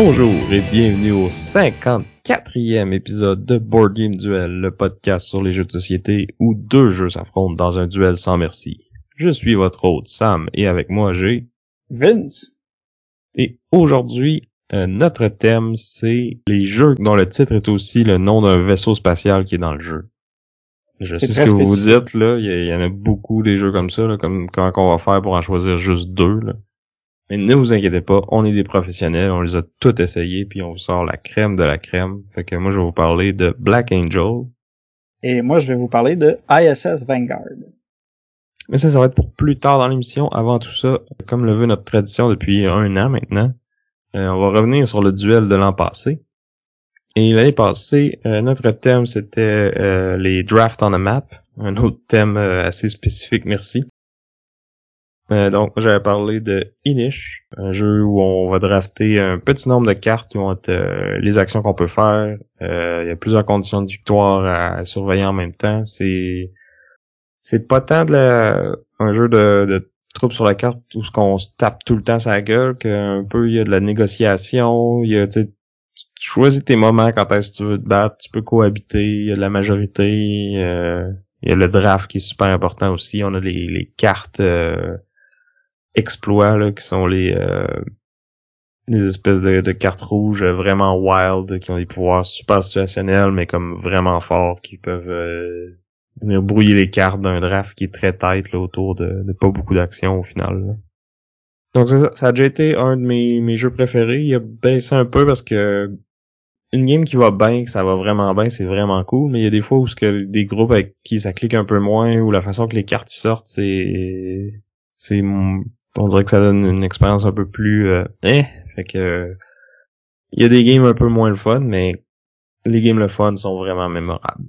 Bonjour et bienvenue au 54e épisode de Board Game Duel, le podcast sur les jeux de société où deux jeux s'affrontent dans un duel sans merci. Je suis votre hôte Sam et avec moi j'ai Vince. Et aujourd'hui, euh, notre thème c'est les jeux dont le titre est aussi le nom d'un vaisseau spatial qui est dans le jeu. Je sais ce que vous vous dites là, il y, en a beaucoup des jeux comme ça, là, comme comment on va faire pour en choisir juste deux. Là. Mais ne vous inquiétez pas, on est des professionnels, on les a tous essayés, puis on vous sort la crème de la crème. Fait que moi, je vais vous parler de Black Angel. Et moi, je vais vous parler de ISS Vanguard. Mais ça, ça va être pour plus tard dans l'émission. Avant tout ça, comme le veut notre tradition depuis un an maintenant, euh, on va revenir sur le duel de l'an passé. Et l'année passée, euh, notre thème, c'était euh, les drafts on a map. Un autre thème assez spécifique, merci. Euh, donc, j'avais parlé de Inish, un jeu où on va drafter un petit nombre de cartes qui vont être euh, les actions qu'on peut faire. Euh, il y a plusieurs conditions de victoire à, surveiller en même temps. C'est c'est pas tant de la, un jeu de, de troupes sur la carte où ce qu'on se tape tout le temps sa gueule qu'un peu il y a de la négociation, il y a tu choisis tes moments quand est-ce que tu veux te battre, tu peux cohabiter, il y a de la majorité, il y a le draft qui est super important aussi, on a les, les cartes exploits là, qui sont les euh, les espèces de, cartes rouges vraiment wild qui ont des pouvoirs super situationnels mais comme vraiment forts qui peuvent euh, venir brouiller les cartes d'un draft qui est très tight là, autour de, pas beaucoup d'action au final. Donc ça, ça a déjà été un de mes, mes jeux préférés. Il a baissé un peu parce que une game qui va bien, que ça va vraiment bien, c'est vraiment cool, mais il y a des fois où ce que des groupes avec qui ça clique un peu moins ou la façon que les cartes sortent, c'est c'est on dirait que ça donne une expérience un peu plus euh, eh, fait que il y a des games un peu moins le fun mais les games le fun sont vraiment mémorables.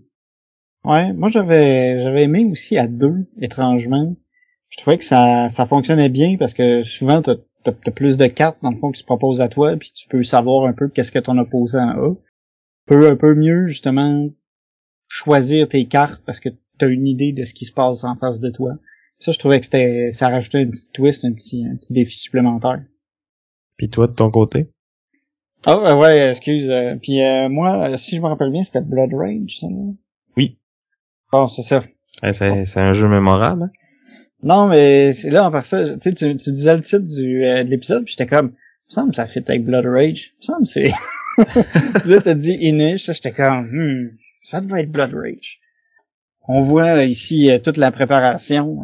Ouais, moi j'avais j'avais aimé aussi à deux étrangement. Je trouvais que ça ça fonctionnait bien parce que souvent t'as as, plus de cartes dans le fond qui se proposent à toi puis tu peux savoir un peu qu'est-ce que ton opposant a. Tu peux un peu mieux justement choisir tes cartes parce que tu as une idée de ce qui se passe en face de toi. Ça, je trouvais que c'était, ça rajoutait une petite twist, un petit, un petit défi supplémentaire. Puis toi, de ton côté? Ah oh, ouais, excuse. Euh, puis euh, moi, si je me rappelle bien, c'était Blood Rage, ça. Oui. Bon, c'est ça. c'est, un jeu mémorable. Hein? Non, mais c'est là, en part ça, tu sais, tu, disais le titre du, euh, de l'épisode, puis j'étais comme, me semble ça fit avec Blood Rage. Me semble c'est... là, t'as dit Inish, j'étais comme, hmm, ça doit être Blood Rage. On voit ici toute la préparation.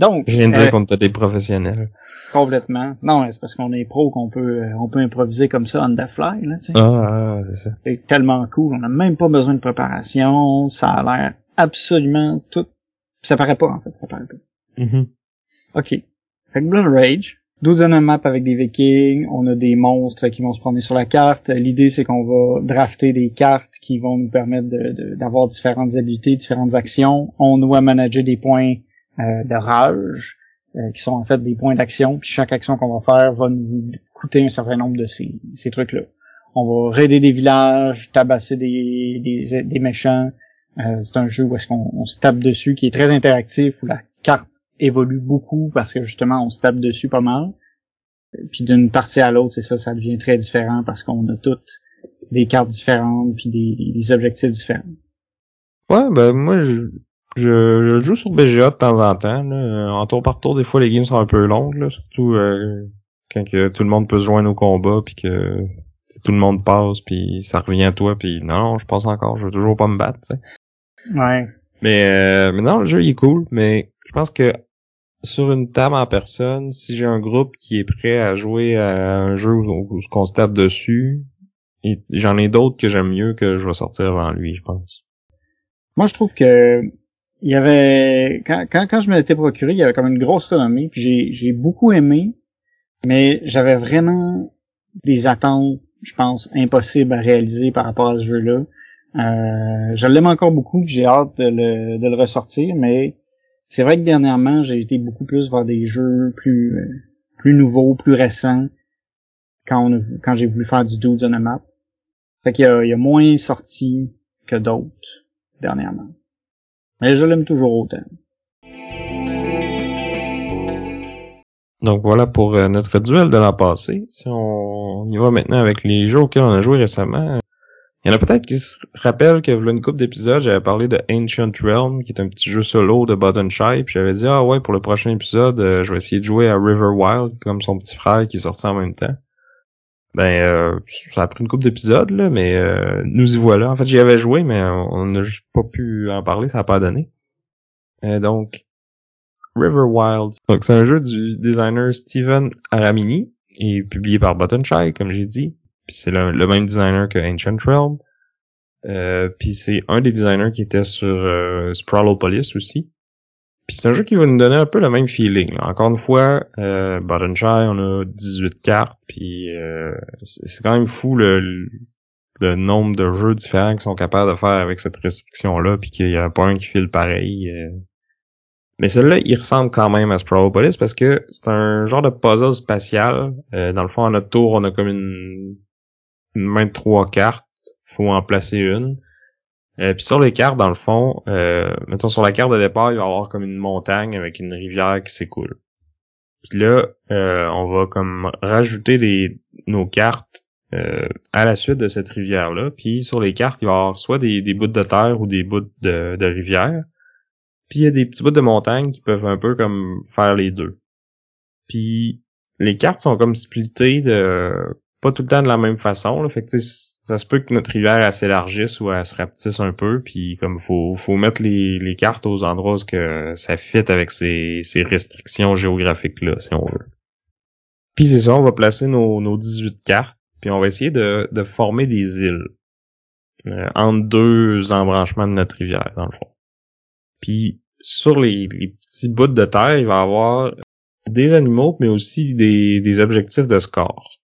Donc. Je viens de dire euh, qu'on était des professionnels. Complètement. Non, c'est parce qu'on est pro qu'on peut euh, on peut improviser comme ça on the fly, là, tu sais. Ah, ah c'est ça. C'est tellement cool. On n'a même pas besoin de préparation. Ça a l'air absolument tout. Ça paraît pas, en fait. Ça paraît pas. Mm-hmm. OK. Fait que Blood Rage. 12 map avec des vikings, on a des monstres qui vont se promener sur la carte. L'idée c'est qu'on va drafter des cartes qui vont nous permettre d'avoir différentes habilités, différentes actions. On doit manager des points euh, de rage, euh, qui sont en fait des points d'action. Puis chaque action qu'on va faire va nous coûter un certain nombre de ces, ces trucs-là. On va raider des villages, tabasser des, des, des méchants. Euh, c'est un jeu où est-ce qu'on se tape dessus, qui est très interactif, où la carte évolue beaucoup parce que justement on se tape dessus pas mal. Puis d'une partie à l'autre, c'est ça, ça devient très différent parce qu'on a toutes des cartes différentes puis des, des objectifs différents. Ouais, ben moi je, je, joue sur BGA de temps en temps. Là. En tour par tour, des fois les games sont un peu longues, là, surtout euh, quand que tout le monde peut se joindre au combat puis que tout le monde passe puis ça revient à toi puis non, je passe encore, je veux toujours pas me battre. Ouais. Mais, euh, mais non, le jeu il est cool, mais je pense que sur une table en personne, si j'ai un groupe qui est prêt à jouer à un jeu où, on se tape dessus, j'en ai d'autres que j'aime mieux que je vais sortir avant lui, je pense. Moi, je trouve que il y avait quand, quand, quand je m'étais procuré, il y avait comme une grosse renommée, puis j'ai, j'ai beaucoup aimé, mais j'avais vraiment des attentes, je pense, impossibles à réaliser par rapport à ce jeu-là. Euh, je l'aime encore beaucoup, j'ai hâte de le, de le ressortir, mais c'est vrai que dernièrement, j'ai été beaucoup plus vers des jeux plus plus nouveaux, plus récents, quand quand j'ai voulu faire du Dudes on a Map. Fait qu'il y a, il y a moins sorti que d'autres dernièrement. Mais je l'aime toujours autant. Donc voilà pour euh, notre duel de l'an passé. Si on, y va maintenant avec les jeux auxquels on a joué récemment, il y en a peut-être qui se rappellent que une couple d'épisodes, j'avais parlé de Ancient Realm, qui est un petit jeu solo de Button Shy, puis j'avais dit ah ouais pour le prochain épisode, euh, je vais essayer de jouer à River Wild comme son petit frère qui est sorti en même temps. Ben euh, ça a pris une couple d'épisodes là, mais nous y voilà. En fait j'y avais joué, mais on n'a pas pu en parler, ça n'a pas donné. donc River Wild. Donc c'est un jeu du designer Steven Aramini et publié par Button Shy, comme j'ai dit. Puis c'est le, même designer que Ancient Realm. Euh, puis c'est un des designers qui était sur euh, Sprawlopolis aussi. Puis c'est un jeu qui va nous donner un peu le même feeling. Encore une fois, euh, on a 18 cartes, puis euh, c'est quand même fou le, le nombre de jeux différents qu'ils sont capables de faire avec cette restriction-là, puis qu'il y a pas un qui file pareil. Euh. Mais celui-là, il ressemble quand même à Sprawlopolis parce que c'est un genre de puzzle spatial. Euh, dans le fond, à notre tour, on a comme une, une main de trois cartes. faut en placer une. Euh, puis sur les cartes, dans le fond, euh, mettons sur la carte de départ, il va y avoir comme une montagne avec une rivière qui s'écoule. Puis là, euh, on va comme rajouter les, nos cartes euh, à la suite de cette rivière-là. Puis sur les cartes, il va y avoir soit des, des bouts de terre ou des bouts de, de rivière. Puis il y a des petits bouts de montagne qui peuvent un peu comme faire les deux. Puis les cartes sont comme splittées de pas tout le temps de la même façon. Ça se peut que notre rivière s'élargisse ou elle se rapetisse un peu. Puis comme faut faut mettre les, les cartes aux endroits où que ça fit avec ces, ces restrictions géographiques là, si on veut. Puis c'est ça, on va placer nos, nos 18 cartes. Puis on va essayer de, de former des îles euh, entre deux embranchements de notre rivière, dans le fond. Puis sur les, petits bouts de terre, il va y avoir des animaux, mais aussi des, des objectifs de score.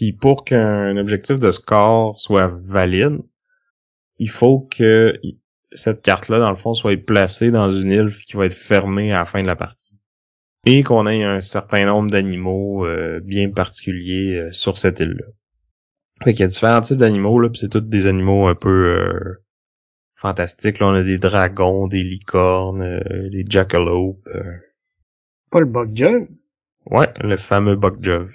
Puis pour qu'un objectif de score soit valide, il faut que cette carte-là, dans le fond, soit placée dans une île qui va être fermée à la fin de la partie. Et qu'on ait un certain nombre d'animaux euh, bien particuliers euh, sur cette île-là. Fait qu'il y a différents types d'animaux, là, puis c'est tous des animaux un peu euh, fantastique. Là, on a des dragons, des licornes, euh, des jackalopes. Euh. Pas le Bugjove? Ouais, le fameux Bugjove.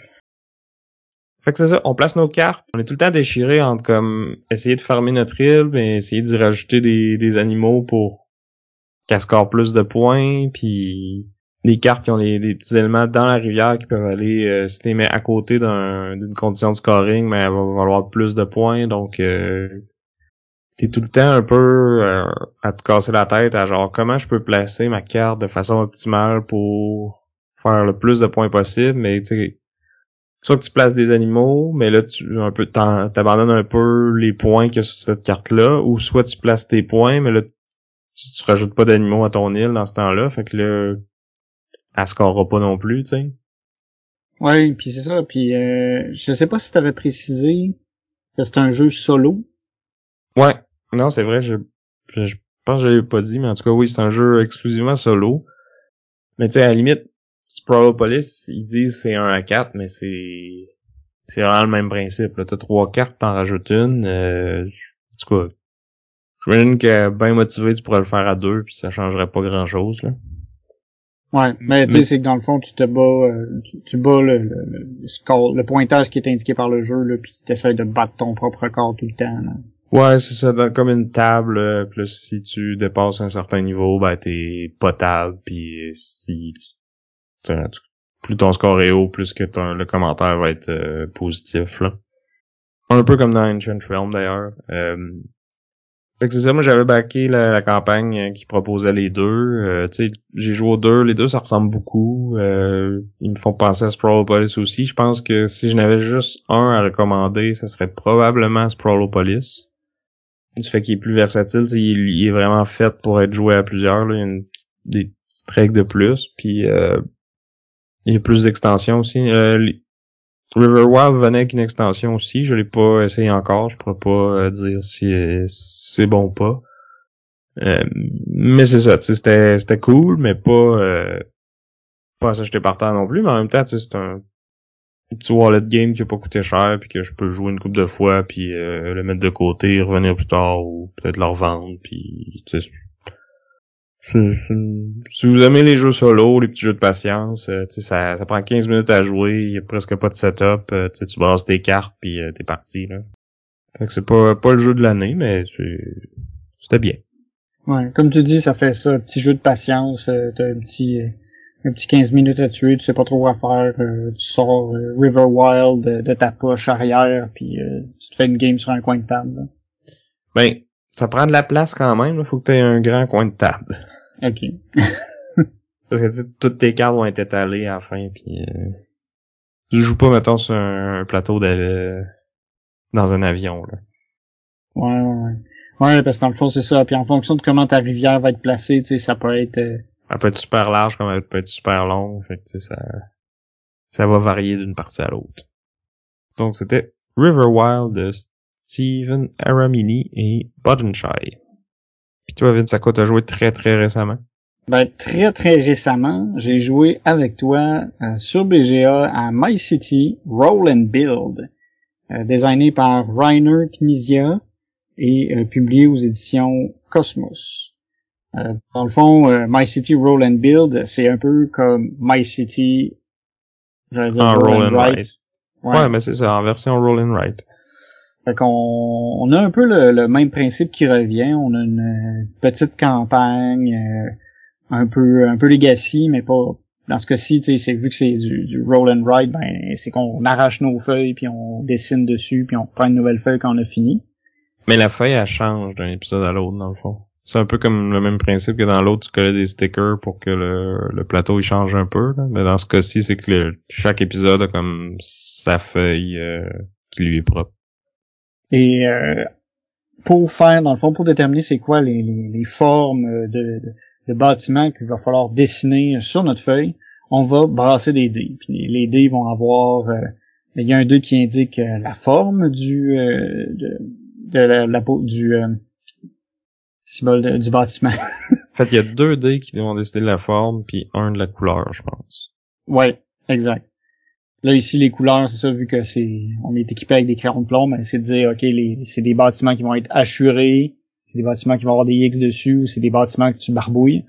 Fait que c'est ça, on place nos cartes. On est tout le temps déchiré entre comme essayer de farmer notre île, mais essayer d'y rajouter des, des animaux pour qu'elle score plus de points, puis des cartes qui ont des, petits éléments dans la rivière qui peuvent aller, euh, si tu mets à côté d'une condition de scoring, mais elle va valoir plus de points, donc euh, t'es tout le temps un peu euh, à te casser la tête à genre comment je peux placer ma carte de façon optimale pour faire le plus de points possible, mais tu sais soit que tu places des animaux, mais là tu un peu t'abandonnes un peu les points qu'il y a sur cette carte-là, ou soit tu places tes points, mais là tu, rajoutes pas d'animaux à ton île dans ce temps-là, fait que là elle scorera pas non plus, tu sais. Ouais, puis c'est ça, puis euh, je sais pas si t'avais précisé que c'est un jeu solo. Ouais, non, c'est vrai, je, je, pense que je l'ai pas dit, mais en tout cas, oui, c'est un jeu exclusivement solo. Mais tu sais, à la limite, Sprawlopolis, ils disent c'est 1 à 4, mais c'est c'est vraiment le même principe. Là. T'as trois cartes, t'en rajoutes une. Euh, en tout cas, j'imagine que bien motivé, tu pourrais le faire à deux, puis ça changerait pas grand-chose. là. Ouais, mais tu sais, c'est que dans le fond, tu te bats, euh, tu, bats le, le, score, le pointage qui est indiqué par le jeu, là, puis t'essayes de battre ton propre record tout le temps. Là. Ouais, c'est ça, comme une table, euh, plus si tu dépasses un certain niveau, ben t'es potable, puis si tu, plus ton score est haut, plus que ton, le commentaire va être euh, positif, là. Un peu comme dans Ancient Realm, d'ailleurs. Euh, c'est ça, moi j'avais backé la, campagne qui proposait les deux. Euh, j'ai joué aux deux, les deux ça ressemble beaucoup. Euh, ils me font penser à Sprawlopolis aussi. Je pense que si je n'avais juste un à recommander, ça serait probablement Sprawlopolis du fait qu'il est plus versatile, il, est vraiment fait pour être joué à plusieurs. Là. Il y a une, des petites règles de plus, puis euh, il y a plus d'extensions aussi. Euh, Riverwild venait avec une extension aussi. Je l'ai pas essayé encore. Je pourrais pas euh, dire si c'est bon ou pas. Euh, mais c'est ça, c'était c'était cool, mais pas euh, pas ça j'étais partant non plus, mais en même temps, c'est un petit wallet game qui a pas coûté cher puis que je peux jouer une coupe de fois puis euh, le mettre de côté, revenir plus tard ou peut-être le revendre puis si vous aimez les jeux solo, les petits jeux de patience, euh, ça, ça prend 15 minutes à jouer, il y a presque pas de setup, euh, tu brasses tes cartes puis euh, t'es parti là. c'est pas pas le jeu de l'année, mais c'était bien. Ouais, comme tu dis, ça fait ça, un petit jeu de patience, t'as un petit un petit 15 minutes à tuer, tu sais pas trop quoi faire, tu sors River Wild de, ta poche arrière, puis tu te fais une game sur un coin de table. Ben, ça prend de la place quand même, il faut que tu aies un grand coin de table. OK. Parce que toutes tes cartes vont être étalées à la fin, puis euh, tu joues pas, mettons, sur un, plateau de, dans un avion, là. Ouais, ouais, ouais. Ouais, parce que dans le fond, c'est ça. Puis en fonction de comment ta rivière va être placée, tu sais, ça peut être... Euh... Elle peut être super large comme elle peut être super longue. Fait que, tu sais, ça, ça va varier d'une partie à l'autre. Donc, c'était River Wild de Steven Aramini et Bodenshire. Puis toi, Vince, à quoi t'as joué très très récemment? Ben, très très récemment, j'ai joué avec toi euh, sur BGA à My City Roll and Build, euh, designé par Rainer Knizia et euh, publié aux éditions Cosmos. dans le fond, My City Roll and Build, c'est un peu comme My City, dire Roll, and Write. Ouais. mais c'est ça, en version Roll and Write. Fait qu'on on a un peu le, même principe qui revient. On a une petite campagne, euh, un peu un peu legacy, mais pas dans ce cas-ci, c'est vu que c'est du, du, roll and write, ben c'est qu'on arrache nos feuilles puis on dessine dessus puis on prend une nouvelle feuille quand on a fini. Mais la feuille elle change d'un épisode à l'autre dans le fond. C'est un peu comme le même principe que dans l'autre, tu collais des stickers pour que le, le plateau il change un peu. Mais dans ce cas-ci, c'est que chaque épisode a comme sa feuille euh, qui lui est propre. Et euh, pour faire, dans le fond, pour déterminer c'est quoi les, les, formes de, de, bâtiments qu'il va falloir dessiner sur notre feuille, on va brasser des dés. Puis les dés vont avoir, euh, il y a un dé qui indique euh, la forme du de, de la, la, du symbole du bâtiment. en fait, il y a deux dés qui vont décider de la forme, puis un de la couleur, je pense. Ouais, exact. Là, ici, les couleurs, c'est ça, vu que c'est, on est équipé avec des crayons de plomb, mais c'est de dire, OK, les, c'est des bâtiments qui vont être assurés, c'est des bâtiments qui vont avoir des X dessus, ou c'est des bâtiments que tu barbouilles.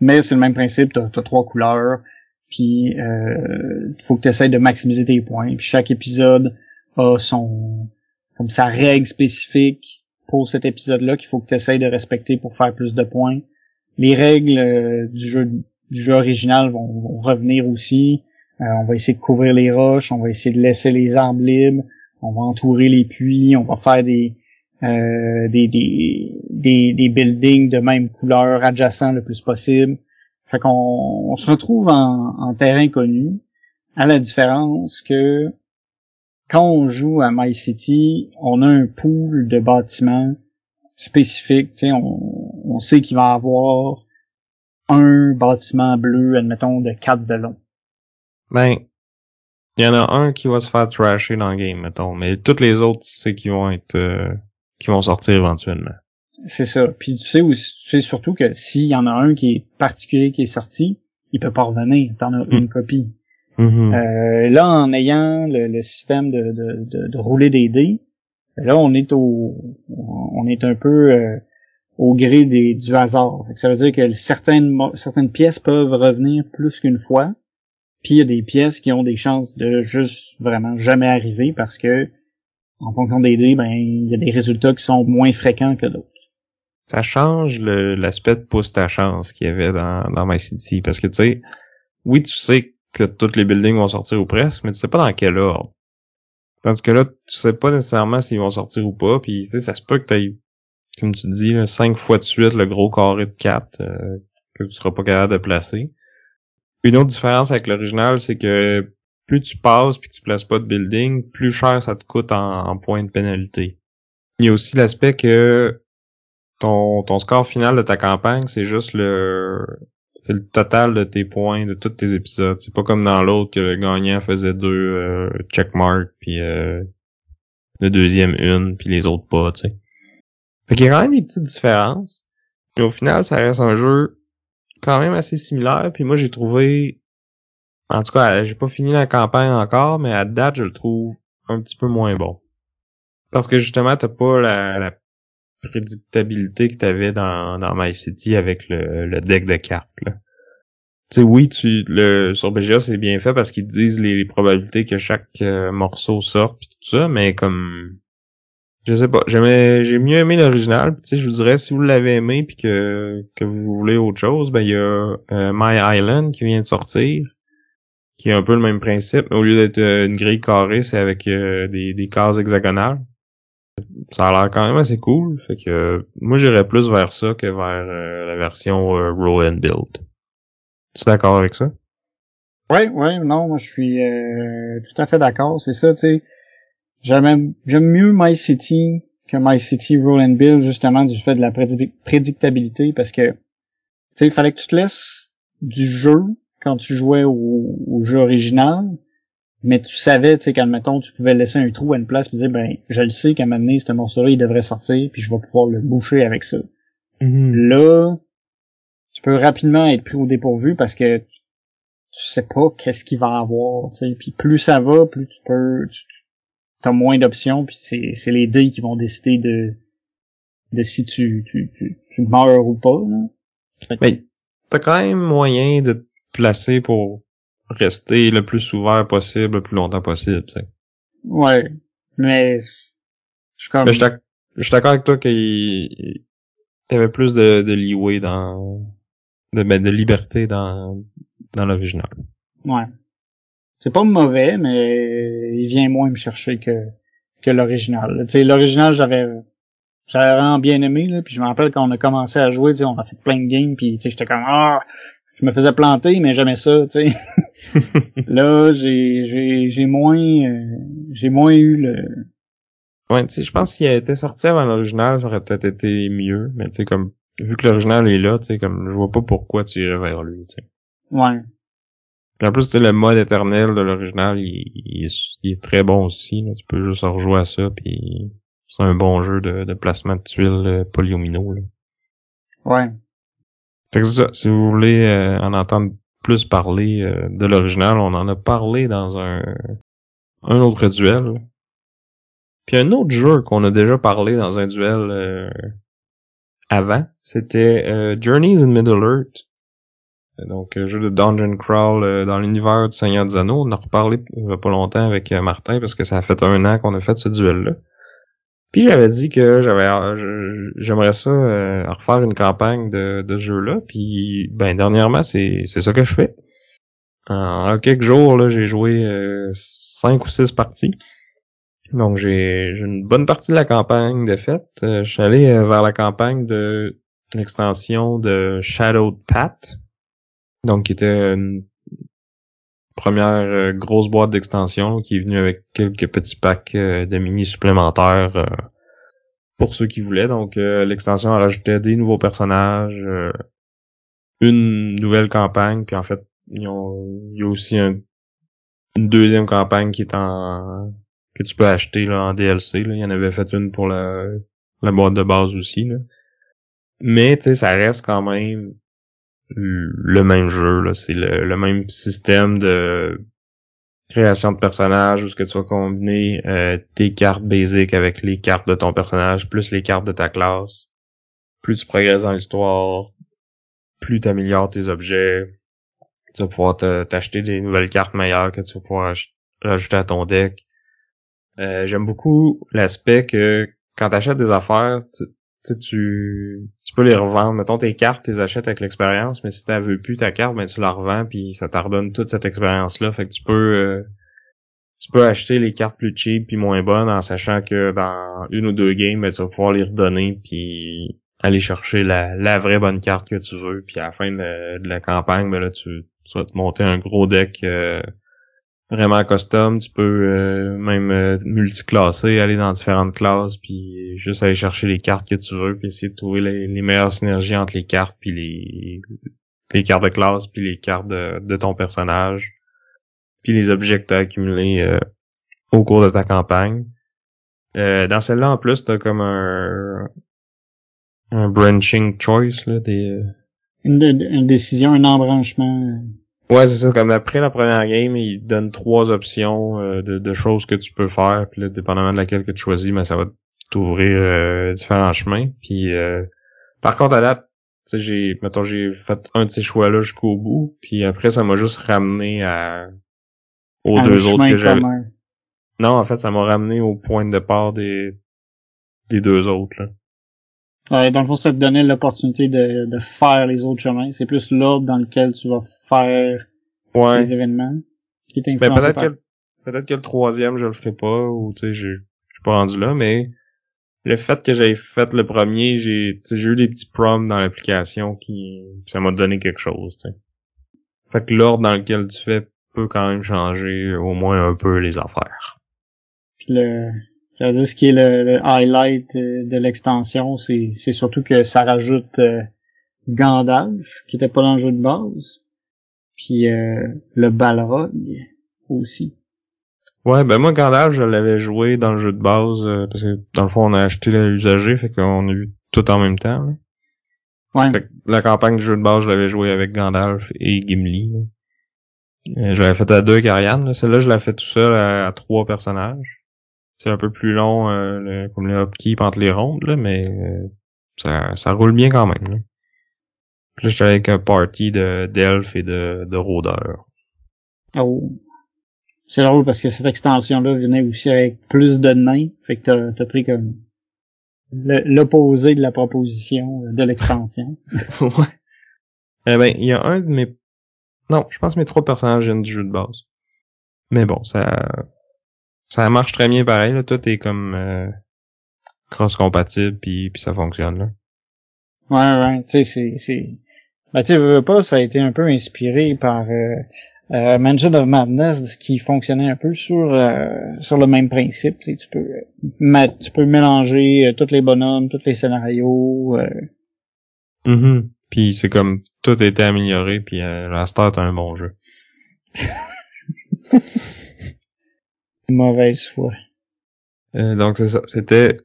Mais c'est le même principe, t'as, as trois couleurs, puis euh, faut que tu essaies de maximiser tes points. Puis chaque épisode a son, comme sa règle spécifique pour cet épisode-là qu'il faut que tu essaies de respecter pour faire plus de points. Les règles euh, du jeu du jeu original vont, vont revenir aussi. Euh, on va essayer de couvrir les roches, on va essayer de laisser les arbres libres, on va entourer les puits, on va faire des, euh, des, des, des, buildings de même couleur adjacents le plus possible. Fait qu'on on se retrouve en, en terrain connu, à la différence que quand on joue à My City, on a un pool de bâtiments spécifiques. On, on sait qu'il va y avoir un bâtiment bleu, admettons, de 4 de long. Ben, il y en a un qui va se faire trasher dans le game, mettons, mais toutes les autres, c'est qui vont être, euh, qui vont sortir éventuellement. C'est ça. Puis tu sais aussi, tu sais surtout que s'il y en a un qui est particulier qui est sorti, il peut pas revenir. T'en as une mm. copie. Mm-hmm. euh, là, en ayant le, système de, de, de, rouler des dés, là on est au, on est un peu euh, au gré des, du hasard. Ça veut dire que certaines certaines pièces peuvent revenir plus qu'une fois puis il y a des pièces qui ont des chances de juste vraiment jamais arriver parce que en fonction des dés, ben il y a des résultats qui sont moins fréquents que d'autres. Ça change l'aspect de pousse ta chance qu'il y avait dans, dans My City. Parce que tu sais, oui, tu sais que tous les buildings vont sortir ou presque, mais tu sais pas dans quel ordre. Tandis que là, tu sais pas nécessairement s'ils vont sortir ou pas, puis tu sais, ça se peut que tu comme tu dis, cinq fois de suite le gros carré de 4 euh, que tu seras pas capable de placer. Une autre différence avec l'original, c'est que plus tu passes puis tu places pas de building, plus cher ça te coûte en, points de pénalité. Il y a aussi l'aspect que ton, score final de ta campagne, c'est juste le C'est le total de tes points de tous tes épisodes. C'est pas comme dans l'autre que le gagnant faisait deux euh, checkmarks puis euh, le deuxième une puis les autres pas, tu sais. Fait qu'il y a quand même des petites différences. Mais au final, ça reste un jeu quand même assez similaire. Puis moi, j'ai trouvé, en tout cas, j'ai pas fini la campagne encore, mais à date, je le trouve un petit peu moins bon. Parce que justement, t'as pas la, la prédictabilité que t'avais dans, dans My City avec le, le deck de cartes. Là. Tu sais, oui, tu le sur BGA c'est bien fait parce qu'ils disent les, probabilités que chaque euh, morceau sorte pis tout ça, mais comme je sais pas, j'ai mieux aimé l'original. Tu sais, je vous dirais si vous l'avez aimé puis que que vous voulez autre chose, ben il y a euh, My Island qui vient de sortir, qui est un peu le même principe, au lieu d'être euh, une grille carrée, c'est avec des, des cases hexagonales ça a l'air quand même assez cool. Fait que moi j'irais plus vers ça que vers euh, la version euh, Roll and Build. Tu es d'accord avec ça? Oui, oui, non, moi je suis euh, tout à fait d'accord. C'est ça, tu sais. J'aime j'aime mieux My City que My City Roll and Build justement du fait de la prédictabilité parce que tu sais, il fallait que tu te laisses du jeu quand tu jouais au, au jeu original mais tu savais, tu sais, qu'admettons, tu pouvais laisser un trou à une place et dire, ben, je le sais qu'à un moment donné, ce morceau-là, il devrait sortir, puis je vais pouvoir le boucher avec ça. Mm-hmm. Là, tu peux rapidement être pris au dépourvu parce que tu sais pas qu'est-ce qu'il va avoir, tu sais. Puis plus ça va, plus tu peux, tu as moins d'options, puis c'est, c'est les dés qui vont décider de, de si tu, tu, tu, tu meurs ou pas, là. Mais t'as quand même moyen de te placer pour rester le plus ouvert possible, le plus longtemps possible, tu sais. Ouais. Mais, je suis comme... je suis d'accord avec toi qu'il y avait plus de, de leeway dans, de, ben, de liberté dans, dans l'original. Ouais. C'est pas mauvais, mais il vient moins me chercher que, que l'original. Tu sais, l'original, j'avais, j'avais vraiment bien aimé, là, puis je me rappelle quand on a commencé à jouer, tu sais, on a fait plein de games, puis tu sais, j'étais comme, ah, je me faisais planter, mais jamais ça, tu sais. là, j'ai, j'ai, j'ai moins, euh, j'ai moins eu le. Ouais, tu sais, je pense a été sorti avant l'original, ça aurait peut-être été mieux, mais tu sais, comme, vu que l'original est là, tu sais, comme, je vois pas pourquoi tu irais vers lui, tu sais. Ouais. En plus, tu le mode éternel de l'original, il, il, est, très bon aussi, là. Tu peux juste rejouer à ça, puis c'est un bon jeu de, de placement de tuiles euh, polyomino, là. Ouais. Fait que ça, si vous voulez euh, en entendre plus parler euh, de l'original, on en a parlé dans un, un autre duel. Puis un autre jeu qu'on a déjà parlé dans un duel euh, avant, c'était Journeys in Middle Earth. Donc, un jeu de Dungeon Crawl dans l'univers du Seigneur des Anneaux. On a reparlé il a pas longtemps avec Martin parce que ça a fait un an qu'on a fait ce duel-là. Puis j'avais dit que j'avais euh, j'aimerais ça euh, refaire une campagne de, de ce jeu-là. Puis ben dernièrement, c'est, c'est ça que je fais. En, quelques jours, là, j'ai joué euh, cinq ou six parties. Donc j'ai, une bonne partie de la campagne de fait. je suis allé vers la campagne de l'extension de Shadow Path. Donc qui était une première grosse boîte d'extension qui est venue avec quelques petits packs de mini supplémentaires pour ceux qui voulaient. Donc euh, l'extension a rajouté des nouveaux personnages, euh, une nouvelle campagne, puis en fait, il y a aussi une deuxième campagne qui est en que tu peux acheter là, en DLC. Là. Il y en avait fait une pour la, la boîte de base aussi. Là. Mais tu sais, ça reste quand même le même jeu. Là. C'est le, même système de création de personnage où ce que tu vas combiner euh, tes cartes basiques avec les cartes de ton personnage plus les cartes de ta classe. Plus tu progresses dans l'histoire, plus tu améliores tes objets, tu vas pouvoir t'acheter des nouvelles cartes meilleures que tu vas pouvoir rajouter à ton deck. Euh, j'aime beaucoup l'aspect que quand tu achètes des affaires, tu, tu, peux les revendre. Mettons tes cartes, tu les achètes avec l'expérience, mais si tu veux plus ta carte, ben tu la revends puis ça t'ordonne toute cette expérience-là. Fait que tu peux euh, tu peux acheter les cartes plus cheap puis moins bonnes en sachant que dans une ou deux games, ben, tu vas pouvoir les redonner puis aller chercher la, la vraie bonne carte que tu veux. Puis à la fin de, la campagne, ben là, tu, tu, vas te monter un gros deck euh, vraiment custom. Tu peux euh, même euh, multiclasser, aller dans différentes classes, puis juste aller chercher les cartes que tu veux, puis essayer de trouver les, meilleures synergies entre les cartes, puis les les cartes de classe, puis les cartes de, de ton personnage, puis les objets que t'as accumulés euh, au cours de ta campagne. Euh, dans celle-là, en plus, t'as comme un, un branching choice, là, des... euh, Une, une décision, un embranchement. Ouais, c'est ça. Comme après la première game, il te donne trois options euh, de, de choses que tu peux faire. Puis là, dépendamment de laquelle que tu choisis, mais ça va t'ouvrir euh, différents chemins. Puis euh, par contre, à sais, j'ai, mettons, j'ai fait un de ces choix-là jusqu'au bout. Puis après, ça m'a juste ramené à aux deux autres que j'avais. Non, en fait, ça m'a ramené au point de départ des des deux autres. Là. Ouais, dans le fond, ça te donnait l'opportunité de, de faire les autres chemins. C'est plus l'ordre dans lequel tu vas faire Ouais. les événements? Qui Ben, peut-être que, peut-être que le troisième, je le ferai pas, ou tu sais, j'ai- je suis pas rendu là, mais le fait que j'aie fait le premier, j'ai, j'ai eu des petits prompts dans l'application qui, ça m'a donné quelque chose, tu sais. Fait que l'ordre dans lequel tu fais peut quand même changer au moins un peu les affaires. Puis le, je dire, ce qui est le, le highlight euh, de l'extension, c'est, c'est surtout que ça rajoute euh, Gandalf, qui était pas dans le jeu de base, puis euh, le Balrog aussi. Ouais, ben moi, Gandalf, je l'avais joué dans le jeu de base, euh, parce que dans le fond, on a acheté l'usager, fait qu'on a eu tout en même temps, là. Ouais, Fait que la campagne du jeu de base, je l'avais joué avec Gandalf et Gimli. là. Euh, Je l'avais fait à deux Ariane. là. Celle-là, je l'ai fait tout seul à, à trois personnages. C'est un peu plus long, euh, le- comme le upkeep entre les rondes, là, mais euh, ça, ça roule bien quand même. Là. Puis là, j'étais avec un party de d'elfes et de, de rôdeurs. Oh. C'est drôle parce que cette extension-là venait aussi avec plus de nains. Fait que t'as, t'as pris comme l'opposé de la proposition de l'extension. ouais. Eh ben, il y a un de mes... Non, je pense que mes trois personnages viennent du jeu de base. Mais bon, ça... Ça marche très bien pareil, là. Tout est comme... euh, cross-compatible, puis, puis ça fonctionne, là. Ouais, ouais, tu sais, c'est, c'est, ben, tu veux, pas, ça a été un peu inspiré par, euh, euh, Mansion of Madness, qui fonctionnait un peu sur, euh, sur le même principe, tu sais, tu peux, euh, tu peux mélanger euh, tous les bonhommes, tous les scénarios, euh, Mhm. Puis c'est comme... Tout a été amélioré, puis euh, la Star est un bon jeu. mauvaise foi. Euh, donc c'est ça. C'était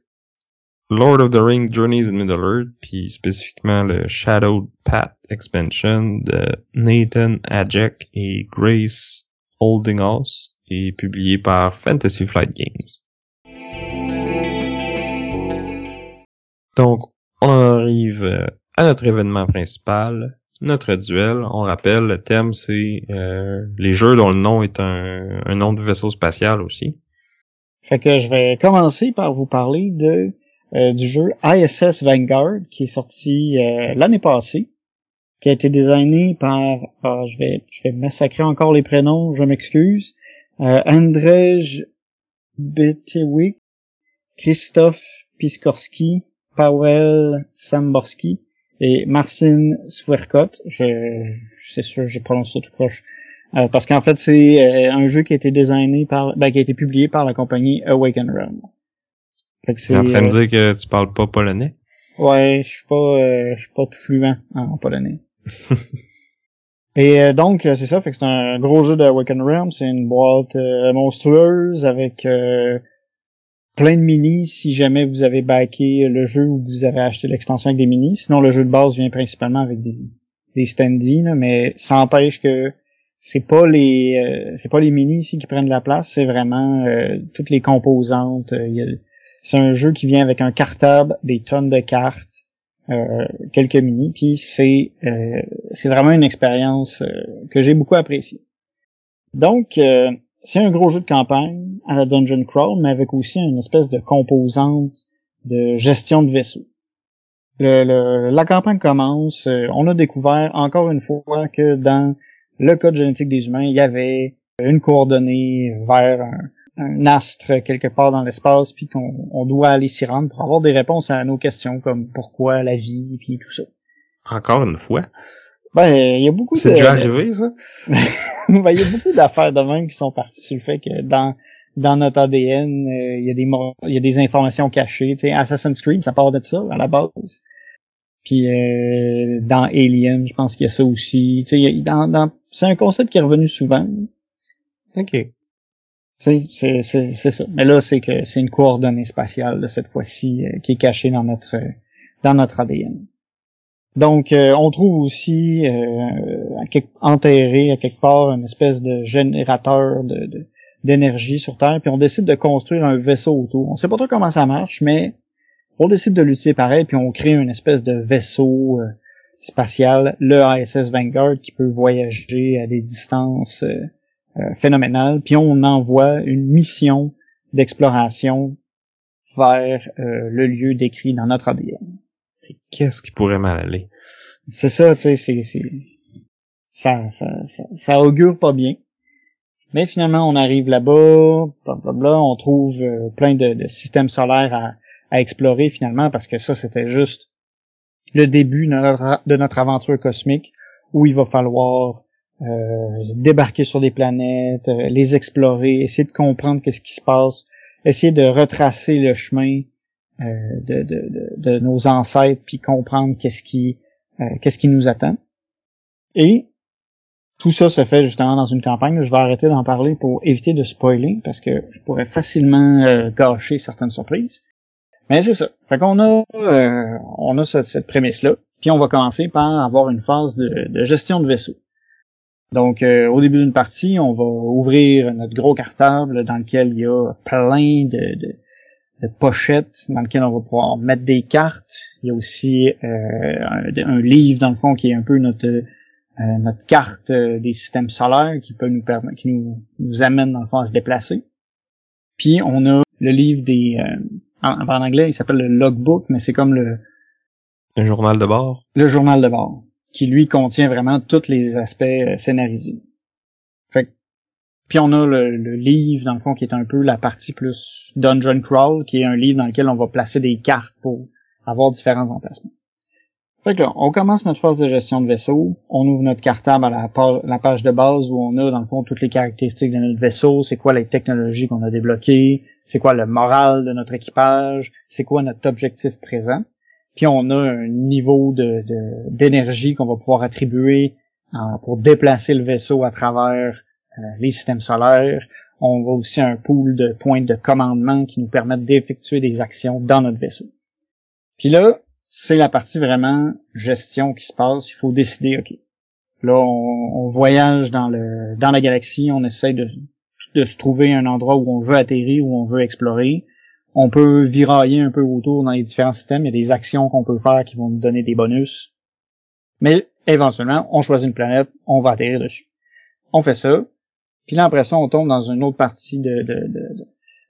Lord of the Ring Journeys in Middle-earth, puis spécifiquement le Shadow Path Expansion de Nathan Ajek et Grace Holdinghouse, et publié par Fantasy Flight Games. Donc, on arrive euh, à notre événement principal, notre duel. On rappelle, le thème c'est euh, les jeux dont le nom est un, un nom de vaisseau spatial aussi. Fait que je vais commencer par vous parler de du jeu ISS Vanguard qui est sorti euh, l'année passée, qui a été designé par ah, je vais je vais massacrer encore les prénoms, je m'excuse. Euh, Andrzej Betiewicz, Christophe Piskorski, Paweł Samborski et Marcin Swerkot. Je c'est sûr j'ai prononcé ça tout croche. Euh, parce qu'en fait, c'est euh, un jeu qui a été designé par, ben, qui a été publié par la compagnie Awaken Realm. Fait que T'es c'est, en train de euh, dire que tu parles pas polonais? ouais, je suis pas, euh, je suis pas tout fluent en polonais. Et euh, donc, euh, c'est ça, fait que c'est un gros jeu de Awaken Realm, c'est une boîte euh, monstrueuse avec euh, plein de minis si jamais vous avez backé le jeu ou vous avez acheté l'extension avec des minis. Sinon, le jeu de base vient principalement avec des, des standees, là, mais ça empêche que c'est pas les euh, c'est pas les minis ici qui prennent la place, c'est vraiment euh, toutes les composantes. Euh, y a- c'est un jeu qui vient avec un cartable, des tonnes de cartes, euh, quelques minis, puis c'est euh, c'est vraiment une expérience euh, que j'ai beaucoup appréciée. Donc euh, c'est un gros jeu de campagne à la Dungeon Crawl, mais avec aussi une espèce de composante de gestion de vaisseau. Le- le- la campagne commence, euh, on a découvert encore une fois que dans le code génétique des humains, il y avait une coordonnée vers un, un astre quelque part dans l'espace, puis qu'on on doit aller s'y rendre pour avoir des réponses à nos questions comme pourquoi la vie, puis tout ça. Encore une fois? Ben, il y a beaucoup C'est de... déjà arrivé, ça? ben, il y a beaucoup d'affaires de même qui sont parties sur le fait que dans dans notre ADN, euh, il y a des il y a des informations cachées. Tu sais, Assassin's Creed, ça part de ça à la base. Puis euh, dans Alien, je pense qu'il y a ça aussi. Tu sais, dans, dans, c'est un concept qui est revenu souvent. Ok. C'est ça. Mais là, c'est que c'est une coordonnée spatiale de cette fois-ci euh, qui est cachée dans notre dans notre ADN. Donc, euh, on trouve aussi euh, enterré à quelque part une espèce de générateur de, d'énergie sur Terre, puis on décide de construire un vaisseau autour. On sait pas trop comment ça marche, mais on décide de l'utiliser pareil, puis on crée une espèce de vaisseau euh, spatial, le ISS Vanguard, qui peut voyager à des distances euh, euh, phénoménales, puis on envoie une mission d'exploration vers le lieu décrit dans notre ADN. Qu'est-ce qui pourrait mal aller? C'est ça, tu sais, c'est, ça, ça, ça, ça augure pas bien. Mais finalement, on arrive là-bas, blablabla, on trouve euh, plein de, systèmes solaires à, explorer finalement, parce que ça, c'était juste le début de notre, aventure cosmique, où il va falloir euh, débarquer sur des planètes, euh, les explorer, essayer de comprendre qu'est-ce qui se passe, essayer de retracer le chemin de, de, nos ancêtres, puis comprendre qu'est-ce qui qu'est-ce qui nous attend. Et tout ça se fait justement dans une campagne. Je vais arrêter d'en parler pour éviter de spoiler parce que je pourrais facilement euh, gâcher certaines surprises. Mais c'est ça. Fait qu'on a euh, on a cette, prémisse-là. Puis on va commencer par avoir une phase de, gestion de vaisseau. Donc euh, au début d'une partie, on va ouvrir notre gros cartable dans lequel il y a plein de, de, pochettes dans lequel on va pouvoir mettre des cartes. Il y a aussi un, un, livre dans le fond qui est un peu notre euh, notre carte euh, des systèmes solaires qui peut nous permettre, qui nous, nous amène dans le fond à se déplacer. Puis on a le livre des, euh, en, anglais il s'appelle le logbook, mais c'est comme le le journal de bord. Le journal de bord, qui lui contient vraiment tous les aspects scénarisés. Fait puis on a le, le, livre, dans le fond, qui est un peu la partie plus Dungeon Crawl, qui est un livre dans lequel on va placer des cartes pour avoir différents emplacements. Fait que là, on commence notre phase de gestion de vaisseau, on ouvre notre cartable à la, page de base où on a dans le fond toutes les caractéristiques de notre vaisseau, c'est quoi les technologies qu'on a débloquées, c'est quoi le moral de notre équipage, c'est quoi notre objectif présent? Puis on a un niveau de, d'énergie qu'on va pouvoir attribuer euh, pour déplacer le vaisseau à travers euh, les systèmes solaires. On a aussi un pool de points de commandement qui nous permettent d'effectuer des actions dans notre vaisseau. Puis là, c'est la partie vraiment gestion qui se passe. Il faut décider, ok. Là, on, voyage dans le dans la galaxie, on essaie de, de se trouver un endroit où on veut atterrir, où on veut explorer. On peut virailler un peu autour dans les différents systèmes. Il y a des actions qu'on peut faire qui vont nous donner des bonus. Mais éventuellement, on choisit une planète, on va atterrir dessus. On fait ça. Puis là, on tombe dans une autre partie de, de,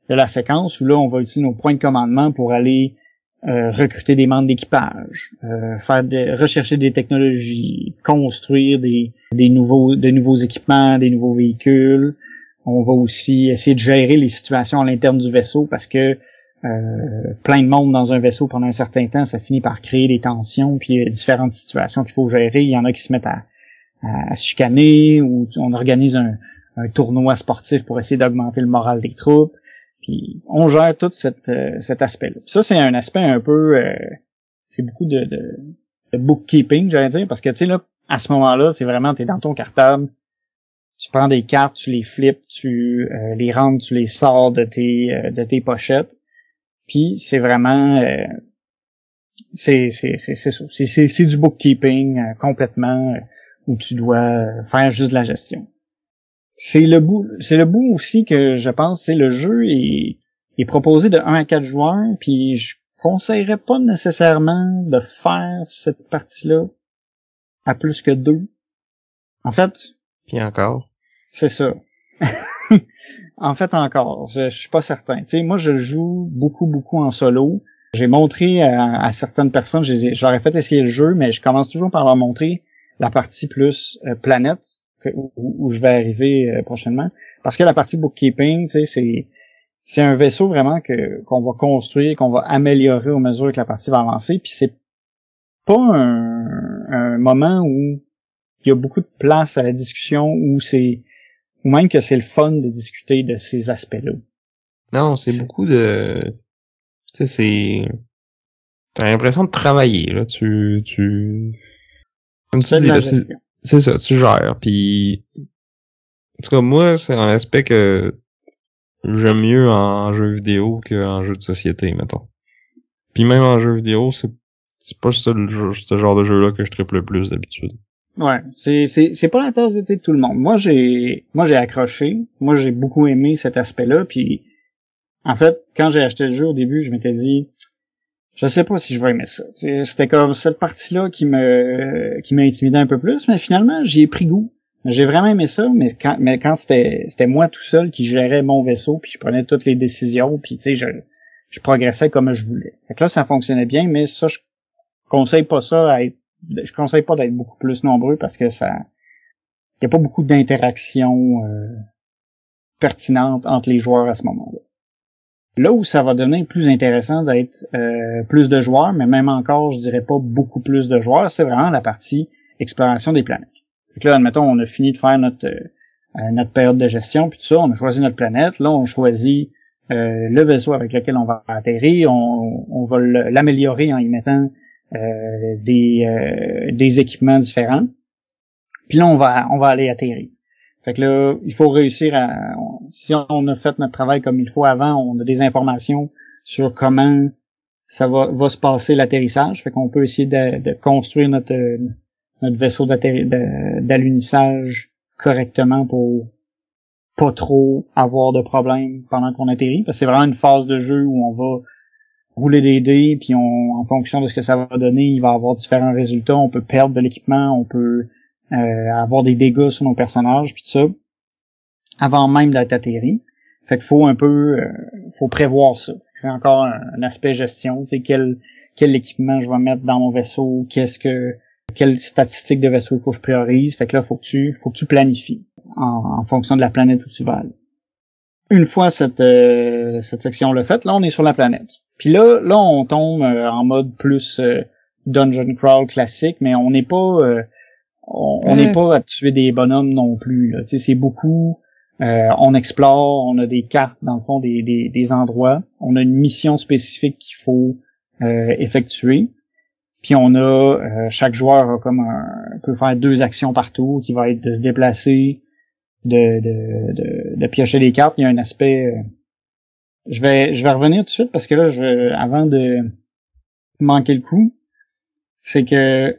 de, la séquence où là, on va utiliser nos points de commandement pour aller euh, recruter des membres d'équipage, euh, faire rechercher des technologies, construire des, des nouveaux des nouveaux équipements, des nouveaux véhicules. On va aussi essayer de gérer les situations à l'interne du vaisseau parce que euh, plein de monde dans un vaisseau pendant un certain temps, ça finit par créer des tensions, puis il y a différentes situations qu'il faut gérer. Il y en a qui se mettent à, à, se chicaner ou on organise un, un tournoi sportif pour essayer d'augmenter le moral des troupes. Puis on gère tout cette, euh, cet aspect-là. Ça, c'est un aspect un peu... Euh, c'est beaucoup de, de, bookkeeping, j'allais dire, parce que, tu sais, là, à ce moment-là, c'est vraiment, tu es dans ton cartable, tu prends des cartes, tu les flippes, tu euh, les rentres, tu les sors de tes, de tes pochettes, puis c'est vraiment... c'est c'est c'est. C'est c'est du bookkeeping complètement où tu dois faire juste de la gestion c'est le bout c'est le bout aussi que je pense c'est le jeu est, est proposé de 1 à 4 joueurs puis je conseillerais pas nécessairement de faire cette partie-là à plus que deux. En fait, puis encore. C'est ça. en fait encore, je, suis pas certain. Tu sais, moi je joue beaucoup beaucoup en solo. J'ai montré à, certaines personnes, j'aurais fait essayer le jeu, mais je commence toujours par leur montrer la partie plus euh, planète où, je vais arriver euh, prochainement. Parce que la partie bookkeeping, tu sais, c'est c'est un vaisseau vraiment que qu'on va construire, qu'on va améliorer au mesure que la partie va avancer. Puis c'est pas un, un moment où il y a beaucoup de place à la discussion, où c'est ou même que c'est le fun de discuter de ces aspects-là. Non, c'est beaucoup de, tu sais, c'est t'as l'impression de travailler, là. Tu, tu, comme tu dis, là, c'est ça, tu gères. Puis, en tout cas, moi, c'est un aspect que j'aime mieux en jeu vidéo qu'en jeu de société, mettons. Puis même en jeu vidéo, c'est c'est pas jeu, ce genre de jeu-là que je triple le plus d'habitude. Ouais, c'est c'est c'est pas la tasse de thé de tout le monde. Moi j'ai moi j'ai accroché, moi j'ai beaucoup aimé cet aspect-là puis en fait, quand j'ai acheté le jeu au début, je m'étais dit je sais pas si je vais aimer ça. C'était comme cette partie-là qui me qui m'intimidait un peu plus, mais finalement, j'y ai pris goût. J'ai vraiment aimé ça, mais quand mais quand c'était c'était moi tout seul qui gérais mon vaisseau, puis je prenais toutes les décisions, puis tu sais je je progressais comme je voulais. Fait que là ça fonctionnait bien, mais ça je conseille pas ça à être je conseille pas d'être beaucoup plus nombreux parce que ça y a pas beaucoup d'interaction euh, pertinente entre les joueurs à ce moment-là. Là où ça va devenir plus intéressant d'être euh, plus de joueurs, mais même encore, je dirais pas beaucoup plus de joueurs, c'est vraiment la partie exploration des planètes. Que là, admettons, on a fini de faire notre euh, notre période de gestion, puis tout ça, on a choisi notre planète. Là, on choisit euh, le vaisseau avec lequel on va atterrir. On, on va l'améliorer en y mettant euh, des, euh, des équipements différents. Puis là, on va, on va aller atterrir. Fait que là, il faut réussir à... si on a fait notre travail comme il faut avant, on a des informations sur comment ça va, va se passer l'atterrissage. Fait qu'on peut essayer de, de construire notre, euh, notre vaisseau d'alunissage correctement pour pas trop avoir de problèmes pendant qu'on atterrit. Parce que c'est vraiment une phase de jeu où on va rouler des dés, puis on, en fonction de ce que ça va donner, il va avoir différents résultats. On peut perdre de l'équipement, on peut euh, avoir des dégâts sur nos personnages, puis tout ça, avant même d'être atterri. Fait qu'il faut un peu, euh, faut prévoir ça. C'est encore un, aspect gestion, sais, quel, quel équipement je vais mettre dans mon vaisseau, qu'est-ce que, quelle statistique de vaisseau il faut que je priorise. Fait que là, faut que tu, faut que tu planifies en, en fonction de la planète où tu vas aller. Une fois cette, euh, cette section-là faite, là, on est sur la planète. Puis là, là, on tombe euh, en mode plus euh, dungeon crawl classique, mais on n'est pas, euh, on n'est pas à tuer des bonhommes non plus. Là. Tu sais, c'est beaucoup. euh, on explore, on a des cartes dans le fond des, des, des endroits. On a une mission spécifique qu'il faut euh, effectuer. Puis on a euh, chaque joueur a comme un, peut faire deux actions par tour qui va être de se déplacer, de, de, de, de piocher des cartes. Il y a un aspect. euh, je vais je vais revenir tout de suite parce que là je avant de manquer le coup, c'est que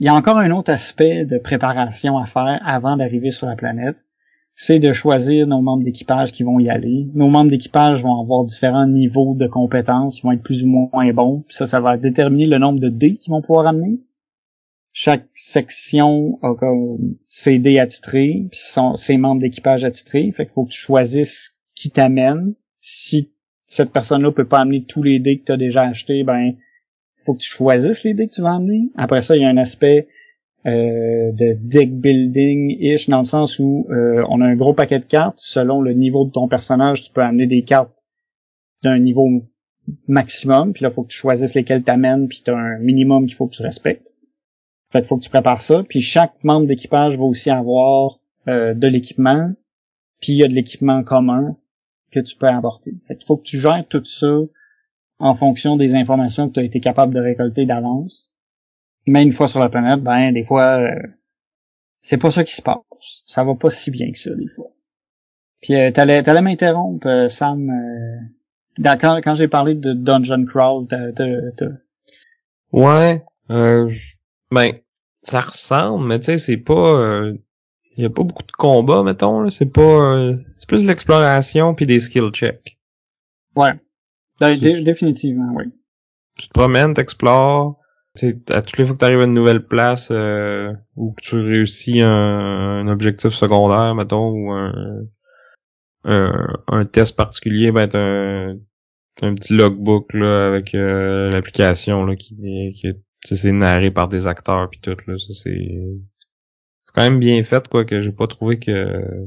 il y a encore un autre aspect de préparation à faire avant d'arriver sur la planète. C'est de choisir nos membres d'équipage qui vont y aller. Nos membres d'équipage vont avoir différents niveaux de compétences, ils vont être plus ou moins bons. Puis ça, ça va déterminer le nombre de dés qu'ils vont pouvoir amener. Chaque section a comme ses dés attitrés, puis son- ses membres d'équipage attitrés. Fait qu'il faut que tu choisisses qui t'amène. Si cette personne-là peut pas amener tous les dés que tu as déjà achetés, ben faut que tu choisisses les dés que tu vas amener. Après ça, il y a un aspect euh, de deck building ish dans le sens où euh, on a un gros paquet de cartes. Selon le niveau de ton personnage, tu peux amener des cartes d'un niveau maximum. Puis là, faut que tu choisisses lesquelles t'amènes. Puis t'as un minimum qu'il faut que tu respectes. Fait qu'il faut que tu prépares ça. Puis chaque membre d'équipage va aussi avoir euh, de l'équipement. Puis il y a de l'équipement commun que tu peux apporter. Fait qu'il faut que tu gères tout ça en fonction des informations que tu as été capable de récolter d'avance. Mais une fois sur la planète, ben des fois euh, c'est pas ça qui se passe. Ça va pas si bien que ça des fois. Puis euh, t'allais t'allais m'interrompre, euh, Sam. euh, dans- quand quand j'ai parlé de Dungeon t'as- t'as- Ouais, euh, ben, ça ressemble, mais tu sais, c'est pas, il y a pas beaucoup de combats, mettons, là. C'est pas, euh, c'est plus de l'exploration puis des skill checks. ouais, Ben, dé- définitivement, oui. Tu te promènes, t'explores, tu à toutes les fois que t'arrives à une nouvelle place, euh, ou que tu réussis un, un objectif secondaire, mettons, ou un, un, un test particulier, ben, t'as un, t'as un petit logbook, là, avec euh, l'application, là, qui, qui tu c'est narré par des acteurs puis tout là. Ça c'est c'est quand même bien fait quoi que j'ai pas trouvé que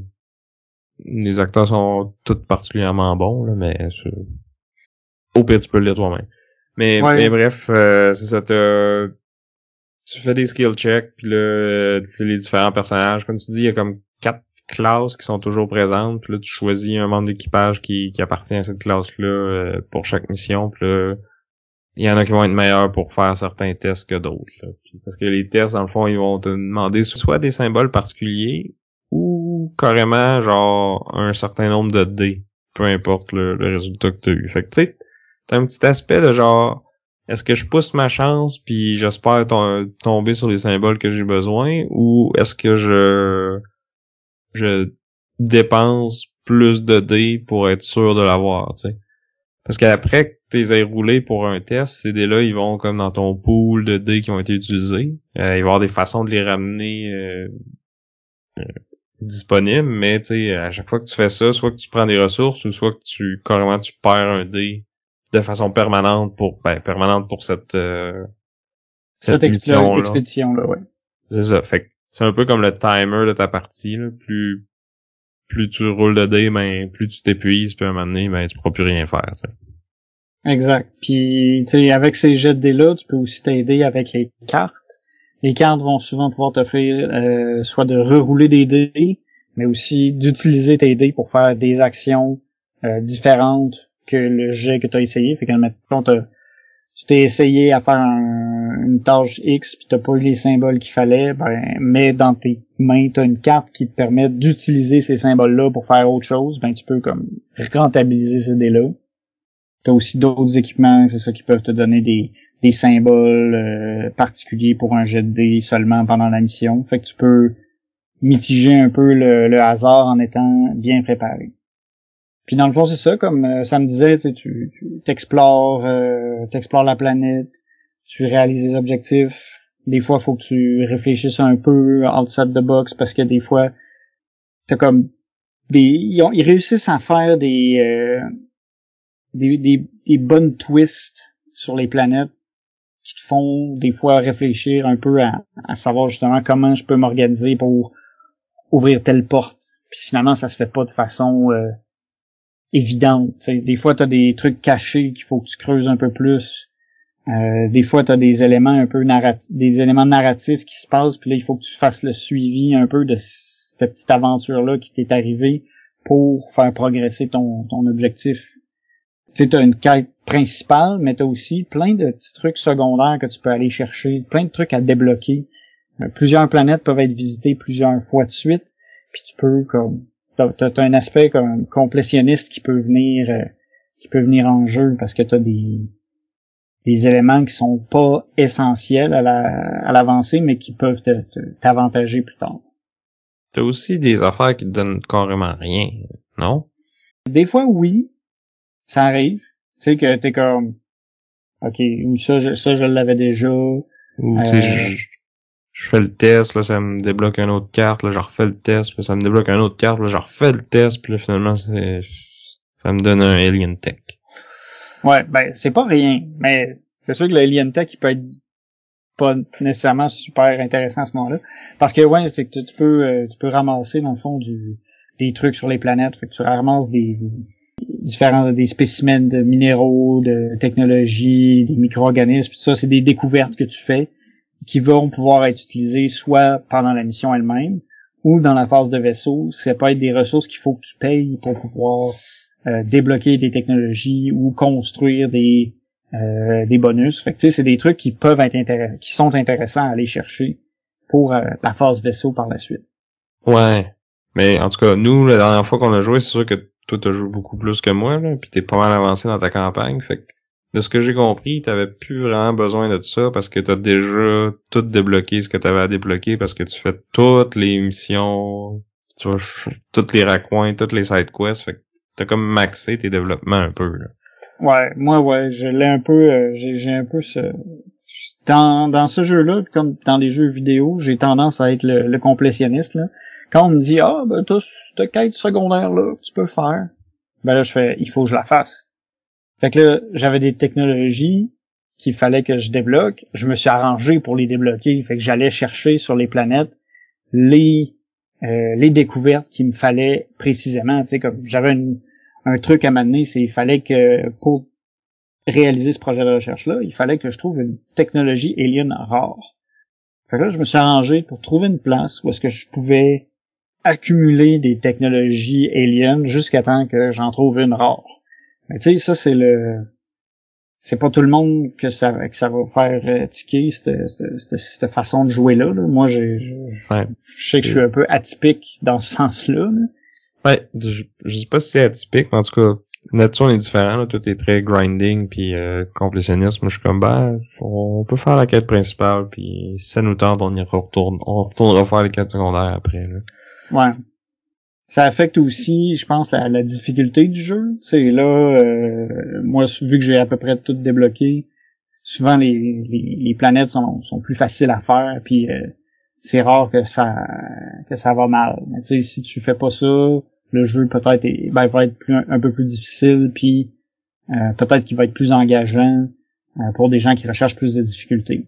les acteurs sont tous particulièrement bons là mais c'est- au pire tu peux le lire toi-même. Mais, Ouais. mais bref euh, c'est ça t'as- tu fais des skill checks puis là tu sais, les différents personnages. Comme tu dis il y a comme quatre classes qui sont toujours présentes puis là tu choisis un membre d'équipage qui, qui appartient à cette classe là pour chaque mission puis là il y en a qui vont être meilleurs pour faire certains tests que d'autres. Parce que les tests, dans le fond, ils vont te demander soit des symboles particuliers ou carrément genre un certain nombre de dés, peu importe le, résultat que tu as eu. Fait que tu sais, t'as un petit aspect de genre est-ce que je pousse ma chance puis j'espère tomber sur les symboles que j'ai besoin ou est-ce que je je dépense plus de dés pour être sûr de l'avoir, tu sais. Parce qu'après que tu les aies roulés pour un test, ces dés-là, ils vont comme dans ton pool de dés qui ont été utilisés. Euh, il va y avoir des façons de les ramener euh, euh, disponibles, mais tu sais, à chaque fois que tu fais ça, soit que tu prends des ressources ou soit que tu carrément tu perds un dé de façon permanente pour ben, permanente pour cette euh, cette, expédition là, ouais. C'est ça. Fait c'est un peu comme le timer de ta partie. Là. Plus plus tu roules de dés, ben plus tu t'épuises, puis à un moment donné, ben tu pourras plus rien faire. Exact. Puis tu sais, avec ces jets de dés là, tu peux aussi t'aider avec les cartes. Les cartes vont souvent pouvoir t'offrir euh, soit de rerouler des dés, mais aussi d'utiliser tes dés pour faire des actions euh, différentes que le jet que tu as essayé. Fait que, mettons, tu t'es essayé à faire une tâche X puis t'as pas eu les symboles qu'il fallait, ben, mais dans tes mains, t'as une carte qui te permet d'utiliser ces symboles-là pour faire autre chose, ben, tu peux comme rentabiliser ces dés-là. T'as aussi d'autres équipements, c'est ça, qui peuvent te donner des, des symboles euh, particuliers pour un jet de dés seulement pendant la mission. Fait que tu peux mitiger un peu le hasard en étant bien préparé. Puis dans le fond, c'est ça, comme euh, ça me disait, tu tu t'explores, euh, t'explores la planète, tu réalises des objectifs. Des fois, faut que tu réfléchisses un peu outside the box parce que des fois, t'as comme des, ils, réussissent à faire des, euh, des, des, des bonnes twists sur les planètes qui te font des fois réfléchir un peu à, à savoir justement comment je peux m'organiser pour ouvrir telle porte. Puis finalement, ça se fait pas de façon euh, évidente. Des fois, tu as des trucs cachés qu'il faut que tu creuses un peu plus. Euh, des fois, tu as des éléments un peu narratifs, des éléments narratifs qui se passent, puis là, il faut que tu fasses le suivi un peu de cette petite aventure-là qui t'est arrivée pour faire progresser ton, ton objectif. Tu sais, as une quête principale, mais tu as aussi plein de petits trucs secondaires que tu peux aller chercher, plein de trucs à débloquer. Euh, plusieurs planètes peuvent être visitées plusieurs fois de suite, puis tu peux comme t'as, as un aspect comme complétionniste qui peut venir euh, qui peut venir en jeu parce que t'as des des éléments qui sont pas essentiels à la à l'avancée mais qui peuvent t'avantager plus tard. T'as aussi des affaires qui te donnent carrément rien, non? Des fois oui, ça arrive. Tu sais que t'es comme OK, ou ça je, ça je l'avais déjà. Ou tu sais, je fais le test, là, ça me débloque une autre carte, là, je refais le test, puis ça me débloque une autre carte, là, je refais le test, puis là, finalement, ça me donne un Alien Tech. Ouais, ben, c'est pas rien, mais c'est sûr que le Alien Tech, il peut être pas nécessairement super intéressant à ce moment-là. Parce que, ouais, c'est que tu peux, euh, tu peux ramasser, dans le fond, du, des trucs sur les planètes, fait que tu ramasses des, différents, des spécimens de minéraux, de technologie, des micro-organismes, tout ça, c'est des découvertes que tu fais qui vont pouvoir être utilisées soit pendant la mission elle-même ou dans la phase de vaisseau. Ça peut être des ressources qu'il faut que tu payes pour pouvoir euh, débloquer des technologies ou construire des euh, des bonus. Fait que c'est des trucs qui peuvent être qui sont intéressants à aller chercher pour euh, la phase vaisseau par la suite. Ouais. Mais en tout cas, nous, la dernière fois qu'on a joué, c'est sûr que toi t'as joué beaucoup plus que moi, là, puis t'es pas mal avancé dans ta campagne. Fait que de ce que j'ai compris, t'avais plus vraiment besoin de ça parce que t'as déjà tout débloqué ce que t'avais à débloquer parce que tu fais toutes les missions, tu vois, toutes les raccoins, toutes les side quests, fait que t'as comme maxé tes développements un peu. Là. Ouais, moi ouais, je l'ai un peu, euh, j'ai un peu ce dans dans ce jeu-là, comme dans les jeux vidéo, j'ai tendance à être le, complétionniste là. Quand on me dit ah ben t'as cette quête secondaire là, tu peux faire, ben là je fais il faut que je la fasse fait que là, j'avais des technologies qu'il fallait que je débloque. Je me suis arrangé pour les débloquer. Fait que j'allais chercher sur les planètes les euh, les découvertes qu'il me fallait précisément. Tu sais, comme j'avais un truc à m'amener, c'est il fallait que pour réaliser ce projet de recherche-là, il fallait que je trouve une technologie alien rare. Fait que là, je me suis arrangé pour trouver une place où est-ce que je pouvais accumuler des technologies aliens jusqu'à temps que j'en trouve une rare. Mais tu sais, ça c'est le c'est pas tout le monde que ça que ça va faire euh, tiquer cette, cette, cette, façon de jouer là. Moi, j'ai, je, Ouais. je sais que je suis un peu atypique dans ce sens-là. là. Ouais, je, je sais pas si c'est atypique, mais en tout cas, là-dessus on est différent, là. Tout est très grinding puis euh, complétionniste. Moi je suis comme ben on peut faire la quête principale puis si ça nous tente, on y retourne. On retournera faire les quêtes secondaires après. Là. Ouais. Ça affecte aussi, je pense, la, la difficulté du jeu. C'est là, euh, moi, vu que j'ai à peu près tout débloqué, souvent les, les, les planètes sont, sont plus faciles à faire, puis euh, c'est rare que ça que ça va mal. Mais tu si tu fais pas ça, le jeu peut-être ben, va être plus, un peu plus difficile, puis euh, peut-être qu'il va être plus engageant euh, pour des gens qui recherchent plus de difficultés.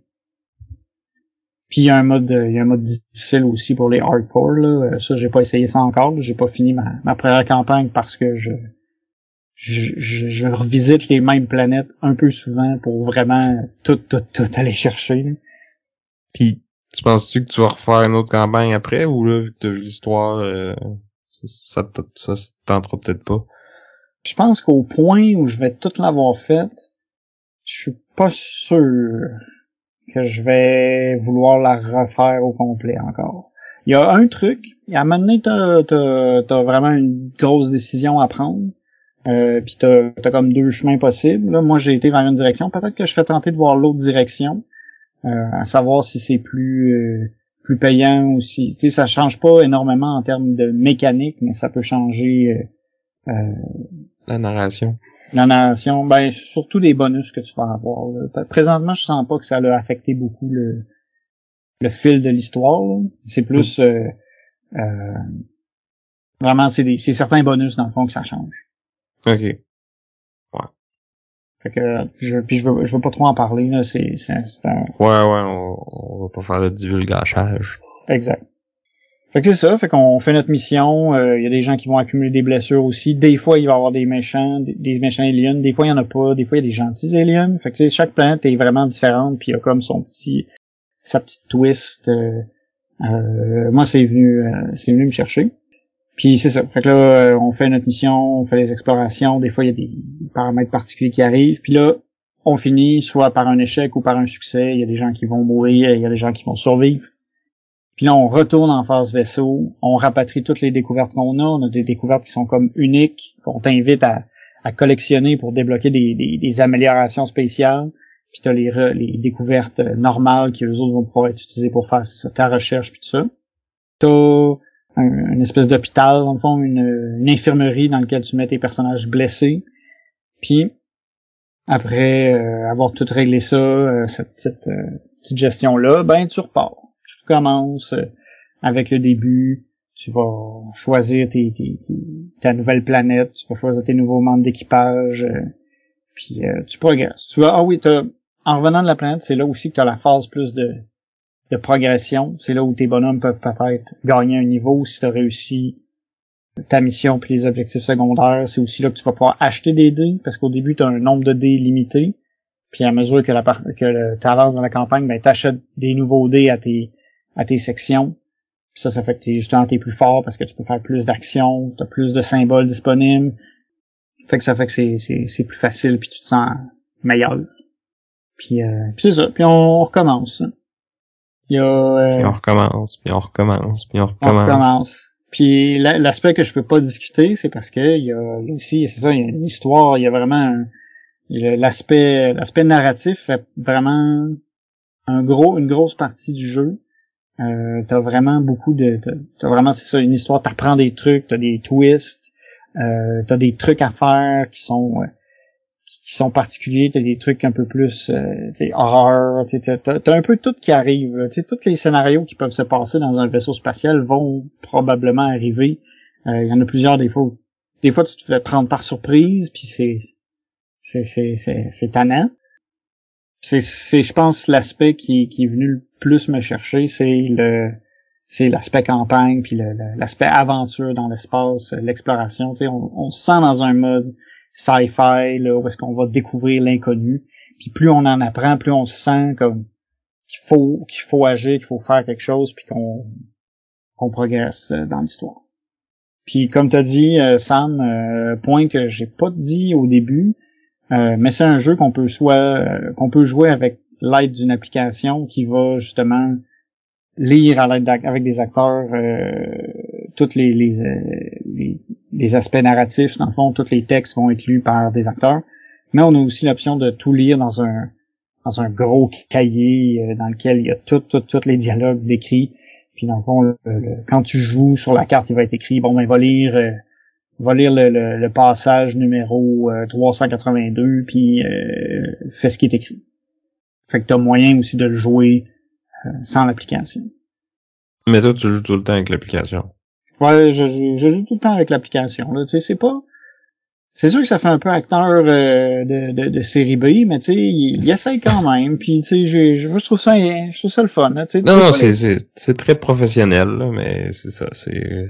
Puis il y a un mode il y a un mode difficile aussi pour les hardcore là. Euh, Ça j'ai pas essayé ça encore, j'ai pas fini ma, ma première campagne parce que je je, je, je revisite les mêmes planètes un peu souvent pour vraiment tout tout tout aller chercher. là. Puis tu penses-tu que tu vas refaire une autre campagne après ou là vu que t'as vu l'histoire, euh, ça, ça, ça, tentera peut-être pas? Je pense qu'au point où je vais tout l'avoir fait, je suis pas sûr que je vais vouloir la refaire au complet encore. Il y a un truc, à un moment donné, t'as, t'as vraiment une grosse décision à prendre. Euh, puis t'as, t'as comme deux chemins possibles. Là, moi, j'ai été vers une direction. Peut-être que je serais tenté de voir l'autre direction. Euh, à savoir si c'est plus euh, plus payant ou si tu sais ça change pas énormément en termes de mécanique mais ça peut changer euh, euh, La narration? la narration, ben surtout les bonus que tu vas avoir. là. Présentement, je sens pas que ça a affecté beaucoup le, le fil de l'histoire. C'est plus euh, euh, vraiment c'est des c'est certains bonus dans le fond que ça change. Ok. Fait que je puis je veux je veux pas trop en parler là, c'est c'est c'est un Ouais, ouais, on, on va pas faire de divulgachage. Exact. Fait que c'est ça, fait qu'on fait notre mission, euh, il y a des gens qui vont accumuler des blessures aussi. Des fois, il va y avoir des méchants, des, méchants aliens, des fois il y en a pas, des fois il y a des gentils aliens. Fait que chaque planète est vraiment différente, puis il y a comme son petit sa petite twist. euh, euh, moi c'est venu euh, c'est venu me chercher. Puis c'est ça. Fait que là, euh, on fait notre mission, on fait les explorations, des fois il y a des paramètres particuliers qui arrivent, puis là, on finit soit par un échec ou par un succès, il y a des gens qui vont mourir, il y a des gens qui vont survivre. Puis là, on retourne en phase vaisseau, on rapatrie toutes les découvertes qu'on a, on a des découvertes qui sont comme uniques, qu'on t'invite à, à collectionner pour débloquer des, des, des améliorations spéciales. Puis t'as les, les découvertes euh, normales qui eux autres vont pouvoir être utilisées pour faire ta recherche puis tout ça. T'as un, une espèce d'hôpital, dans le fond, une, une infirmerie dans laquelle tu mets tes personnages blessés. Puis après euh, avoir tout réglé ça, euh, cette petite, euh, petite gestion-là, ben tu repars. Tu commences euh, avec le début, tu vas choisir tes, tes- tes- ta nouvelle planète, tu vas choisir tes nouveaux membres d'équipage, euh, puis euh, tu progresses. Tu vas, ah oui, en revenant de la planète, c'est là aussi que tu as la phase plus de, de progression. C'est là où tes bonhommes peuvent peut-être gagner un niveau si tu as réussi ta mission puis les objectifs secondaires. C'est aussi là que tu vas pouvoir acheter des dés, parce qu'au début, tu as un nombre de dés limité. Puis à mesure que que tu avances dans la campagne, ben t'achètes des nouveaux dés à tes à tes sections. Puis ça, ça fait que t'es justement t'es plus fort parce que tu peux faire plus d'actions, t'as plus de symboles disponibles. Fait que ça fait que c'est c'est c'est plus facile puis tu te sens meilleur. Puis, euh, puis c'est ça. Puis on recommence. Il y a euh, Puis on recommence, puis on recommence, puis on on recommence. recommence. Puis la- l'aspect que je peux pas discuter, c'est parce que il y a aussi, c'est ça, il y a une histoire, il y a vraiment l'aspect l'aspect narratif fait vraiment un gros une grosse partie du jeu. Euh, t'as vraiment beaucoup de t'as, vraiment c'est ça une histoire, t'apprends des trucs, t'as des twists, euh, t'as des trucs à faire qui sont euh, qui sont particuliers, t'as des trucs un peu plus euh, horreur, t'as, t'as un peu tout qui arrive. là. Tu sais, tous les scénarios qui peuvent se passer dans un vaisseau spatial vont probablement arriver. Euh, Il y en a plusieurs des fois. Des fois, tu te fais prendre par surprise, puis c'est c'est c'est c'est c'est tannant. C'est c'est je pense l'aspect qui qui est venu le plus me chercher, c'est le c'est l'aspect campagne puis le- l'aspect aventure dans l'espace, l'exploration. Tu sais, on, on se sent dans un mode sci-fi là où est-ce qu'on va découvrir l'inconnu. Puis plus on en apprend, plus on se sent comme qu'il faut qu'il faut agir, qu'il faut faire quelque chose, puis qu'on qu'on progresse euh, dans l'histoire. Puis comme t'as dit, euh, Sam, euh, point que j'ai pas dit au début, mais c'est un jeu qu'on peut soit qu'on peut jouer avec l'aide d'une application qui va justement lire à l'aide avec des acteurs tous les, les, les, aspects narratifs, dans le fond, tous les textes vont être lus par des acteurs. Mais on a aussi l'option de tout lire dans un dans un gros cahier euh, dans lequel il y a tous tout, les dialogues décrits. Puis dans le fond, quand tu joues sur la carte, il va être écrit, bon ben va lire euh, va lire le, le, passage numéro 382, euh, puis euh, fais ce qui est écrit. Fait que t'as moyen aussi de le jouer sans l'application. Mais toi, tu joues tout le temps avec l'application. Ouais, je, je, joue tout le temps avec l'application. Tu sais, c'est pas. C'est sûr que ça fait un peu acteur euh, de, de, de, série B, mais tu sais, il, il, essaye quand même. Puis tu sais, je, je, trouve ça, je trouve ça le fun. Là, non, non, c'est c'est très professionnel, là, mais c'est ça, c'est.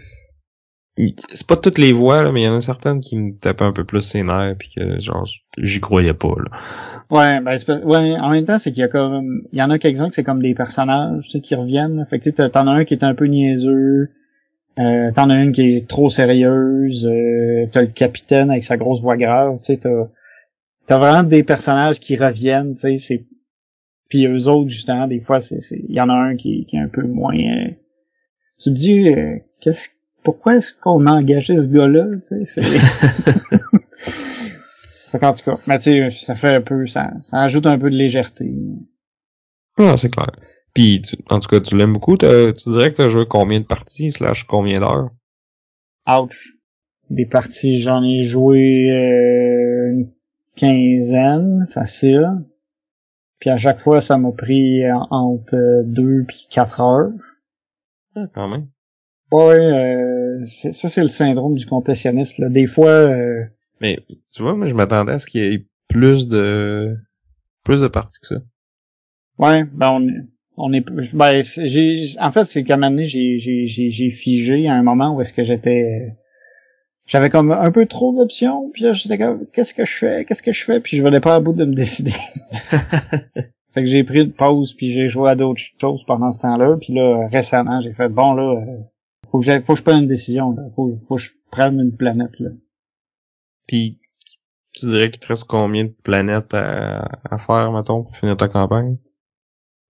C'est pas toutes les voix, là, mais il y en a certaines qui me tapent un peu plus ses nerfs, puis que genre j'y croyais pas. Là. Ouais, ben ouais, en même temps, c'est qu'il y a comme il y en a quelques-uns que c'est comme des personnages tu sais, qui reviennent. Fait que tu t'en as un qui est un peu niaiseux. Euh, t'en as une qui est trop sérieuse, euh, t'as le capitaine avec sa grosse voix grave, tu sais, t'as, t'as vraiment des personnages qui reviennent, tu sais, c'est, puis eux autres, justement, des fois, c'est, il y en a un qui, qui est un peu moins, euh, tu te dis, euh, qu'est-ce, pourquoi est-ce qu'on a engagé ce gars-là, tu sais, c'est... en tout cas, mais tu sais, ça fait un peu, ça, ça ajoute un peu de légèreté. Ah, c'est clair. Puis, en tout cas, tu l'aimes beaucoup. Tu dirais que tu as joué combien de parties, slash combien d'heures? Ouch. Des parties, j'en ai joué euh, une quinzaine, facile. Puis à chaque fois, ça m'a pris entre deux puis quatre heures. Ah, quand même. Ouais, euh, ça c'est le syndrome du complétionniste. Là. Des fois... Euh, Mais tu vois, moi je m'attendais à ce qu'il y ait plus de plus de parties que ça. Ouais, ben on, on est ben j'ai en fait c'est comme année j'ai j'ai j'ai figé à un moment où est-ce que j'étais j'avais comme un peu trop d'options puis là j'étais comme qu'est-ce que je fais qu'est-ce que je fais puis je venais pas à bout de me décider fait que j'ai pris une pause puis j'ai joué à d'autres choses pendant ce temps-là puis là récemment j'ai fait bon là euh, faut que faut que je prenne une décision là faut faut que je prenne une planète là puis tu dirais qu'il te reste combien de planètes à, à faire mettons pour finir ta campagne?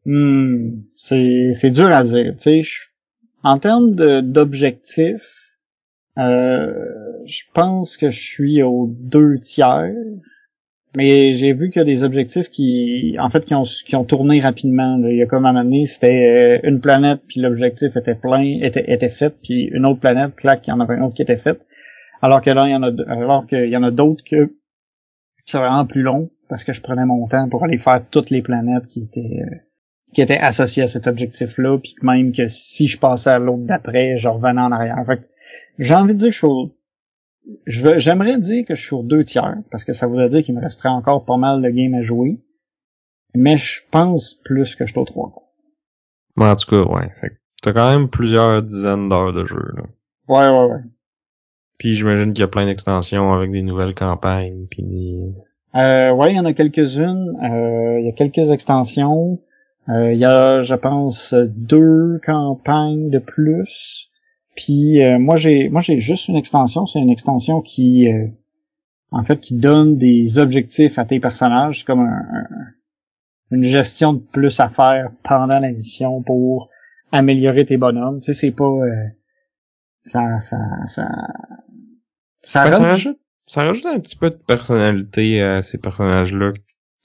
Hmm, c'est c'est dur à dire. Tu sais, en termes d'objectifs, euh, je pense que je suis aux deux tiers. Mais j'ai vu qu'il y a des objectifs qui, en fait, qui ont, qui ont tourné rapidement. Il y a comme un moment c'était euh, une planète, puis l'objectif était plein, était, était fait, puis une autre planète, clac, il y en avait un autre qui était fait. Alors que là, il y en a, alors qu'il y en a d'autres que c'est vraiment plus long, parce que je prenais mon temps pour aller faire toutes les planètes qui étaient, euh, qui était associé à cet objectif-là, puis même que si je passais à l'autre d'après, je revenais en arrière. Fait j'ai envie de dire que je suis j'aimerais dire que je suis au deux tiers, parce que ça voudrait dire qu'il me resterait encore pas mal de games à jouer. Mais je pense plus que je suis au trois quarts. en tout cas, ouais. Fait t'as quand même plusieurs dizaines d'heures de jeu, là. Ouais, ouais, ouais. Puis j'imagine qu'il y a plein d'extensions avec des nouvelles campagnes, puis des... Euh, ouais, il y en a quelques-unes. Euh, il y a quelques extensions. Euh, il y a, je pense, deux campagnes de plus. Puis euh, moi j'ai moi j'ai juste une extension, c'est une extension qui euh, en fait qui donne des objectifs à tes personnages, comme un, une gestion de plus à faire pendant la mission pour améliorer tes bonhommes. Tu sais, c'est pas ça ça ça ça, rajoute, ça rajoute un petit peu de personnalité à ces personnages-là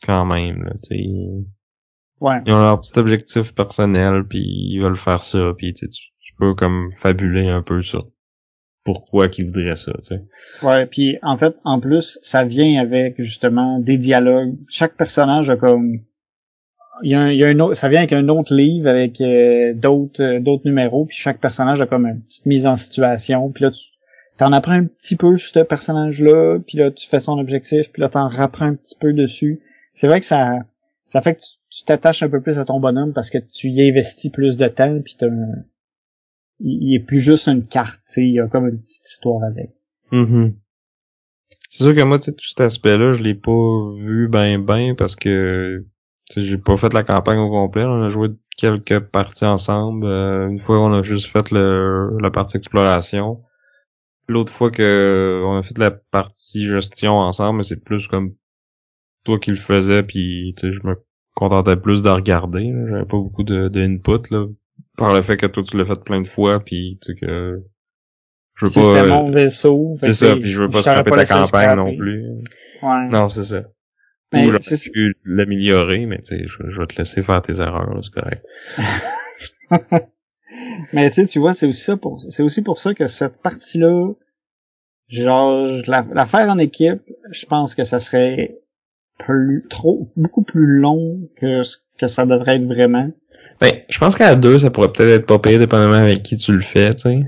quand même. Là, tu sais. Ouais. Ils ont leur petit objectif personnel, puis ils veulent faire ça, puis tu, tu comme fabuler un peu ça. Pourquoi qu'ils voudraient ça, tu sais. Ouais, puis en fait, en plus, ça vient avec justement des dialogues. Chaque personnage a comme il y a, un, il y a un autre, ça vient avec un autre livre avec euh, d'autres euh, d'autres numéros, puis chaque personnage a comme une petite mise en situation, puis là tu t'en apprends un petit peu sur ce personnage-là, puis là tu fais son objectif, puis là t'en rapprends un petit peu dessus. C'est vrai que ça ça fait que tu t'attaches un peu plus à ton bonhomme parce que tu y investis plus de temps puis t'as. Il est plus juste une carte, il y a comme une petite histoire avec. Mm C'est sûr que moi, tu tout cet aspect-là, je l'ai pas vu ben ben parce que j'ai pas fait la campagne au complet. On a joué quelques parties ensemble. Euh, une fois, on a juste fait le, la partie exploration. L'autre fois que on a fait la partie gestion ensemble, mais c'est plus comme toi qui le faisais, puis je me contentais plus de regarder. J'avais pas beaucoup de, de input là, par le fait que toi tu l'as fait plein de fois, puis tu sais que je veux pas. C'était mon vaisseau. C'est ça, puis je veux pas scraper ta campagne non plus. Ouais. Non, c'est ça. Mais Ou j'aurais pu l'améliorer, mais tu sais, je, je, vais te laisser faire tes erreurs, c'est correct. mais tu sais, tu vois, c'est aussi ça pour, c'est aussi pour ça que cette partie-là, genre, la, la faire en équipe, je pense que ça serait plus, trop, beaucoup plus long que ce que ça devrait être vraiment. Ben, je pense qu'à deux, ça pourrait peut-être être pas payé, dépendamment avec qui tu le fais, tu sais.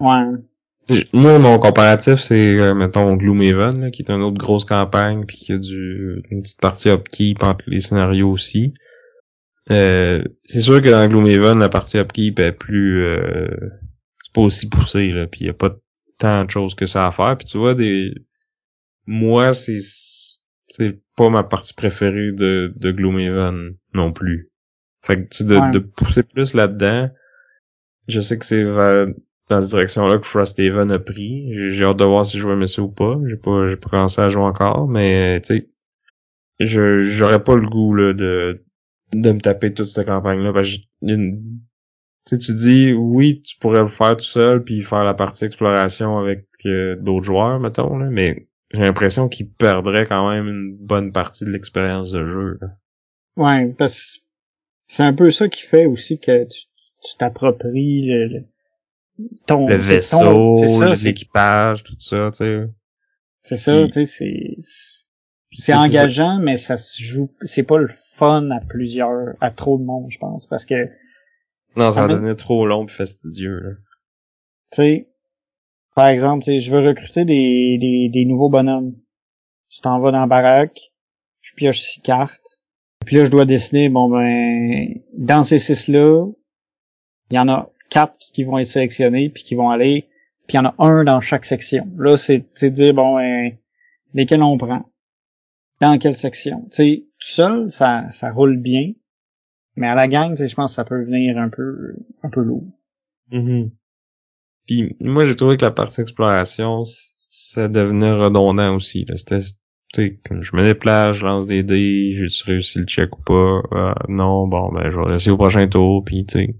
Ouais. Moi, mon comparatif, c'est, euh, mettons, Gloomhaven, là, qui est une autre grosse campagne, puis qui a du, une petite partie upkeep entre les scénarios aussi. Euh, c'est sûr que dans Gloomhaven, la partie upkeep est plus... Euh, c'est pas aussi poussé, là, puis il y a pas tant de choses que ça à faire. Puis tu vois, des... Moi, c'est... C'est pas ma partie préférée de, de Gloomhaven non plus. Fait que, tu de, de pousser plus là-dedans, je sais que c'est dans cette direction-là que Frosthaven a pris. J'ai hâte de voir si je vais aimer ça ou pas. J'ai pas, j'ai pas commencé à jouer encore, mais tu sais, je j'aurais pas le goût là, de de me taper toute cette campagne-là. Parce que tu dis oui, tu pourrais le faire tout seul puis faire la partie exploration avec euh, d'autres joueurs, mettons, là, mais j'ai l'impression qu'il perdrait quand même une bonne partie de l'expérience de jeu. Ouais, parce que c'est un peu ça qui fait aussi que tu t'appropries le, le vaisseau, l'équipage, tout ça, tu sais. C'est ça, tu sais, c'est c'est engageant, mais ça se joue, c'est pas le fun à plusieurs, à trop de monde, je pense, parce que non, ça, va devenir trop long et fastidieux. Tu sais, par exemple, je veux recruter des, des, des nouveaux bonhommes. Tu t'en vas dans la baraque, je pioche six cartes, puis là je dois dessiner, bon ben, dans ces six là, il y en a quatre qui vont être sélectionnés puis qui vont aller puis il y en a un dans chaque section. Là, c'est c'est dire bon ben, lesquels on prend? Dans quelle section? Tu sais, tout seul, ça, ça roule bien. Mais à la gang, je pense que ça peut venir un peu un peu lourd. Mm Puis moi j'ai trouvé que la partie exploration, ça devenait redondant aussi. C'était sais, je me déplace, je lance des dés, j'ai réussi le check ou pas? Euh, non, bon ben je vais laisser au prochain tour, puis tu sais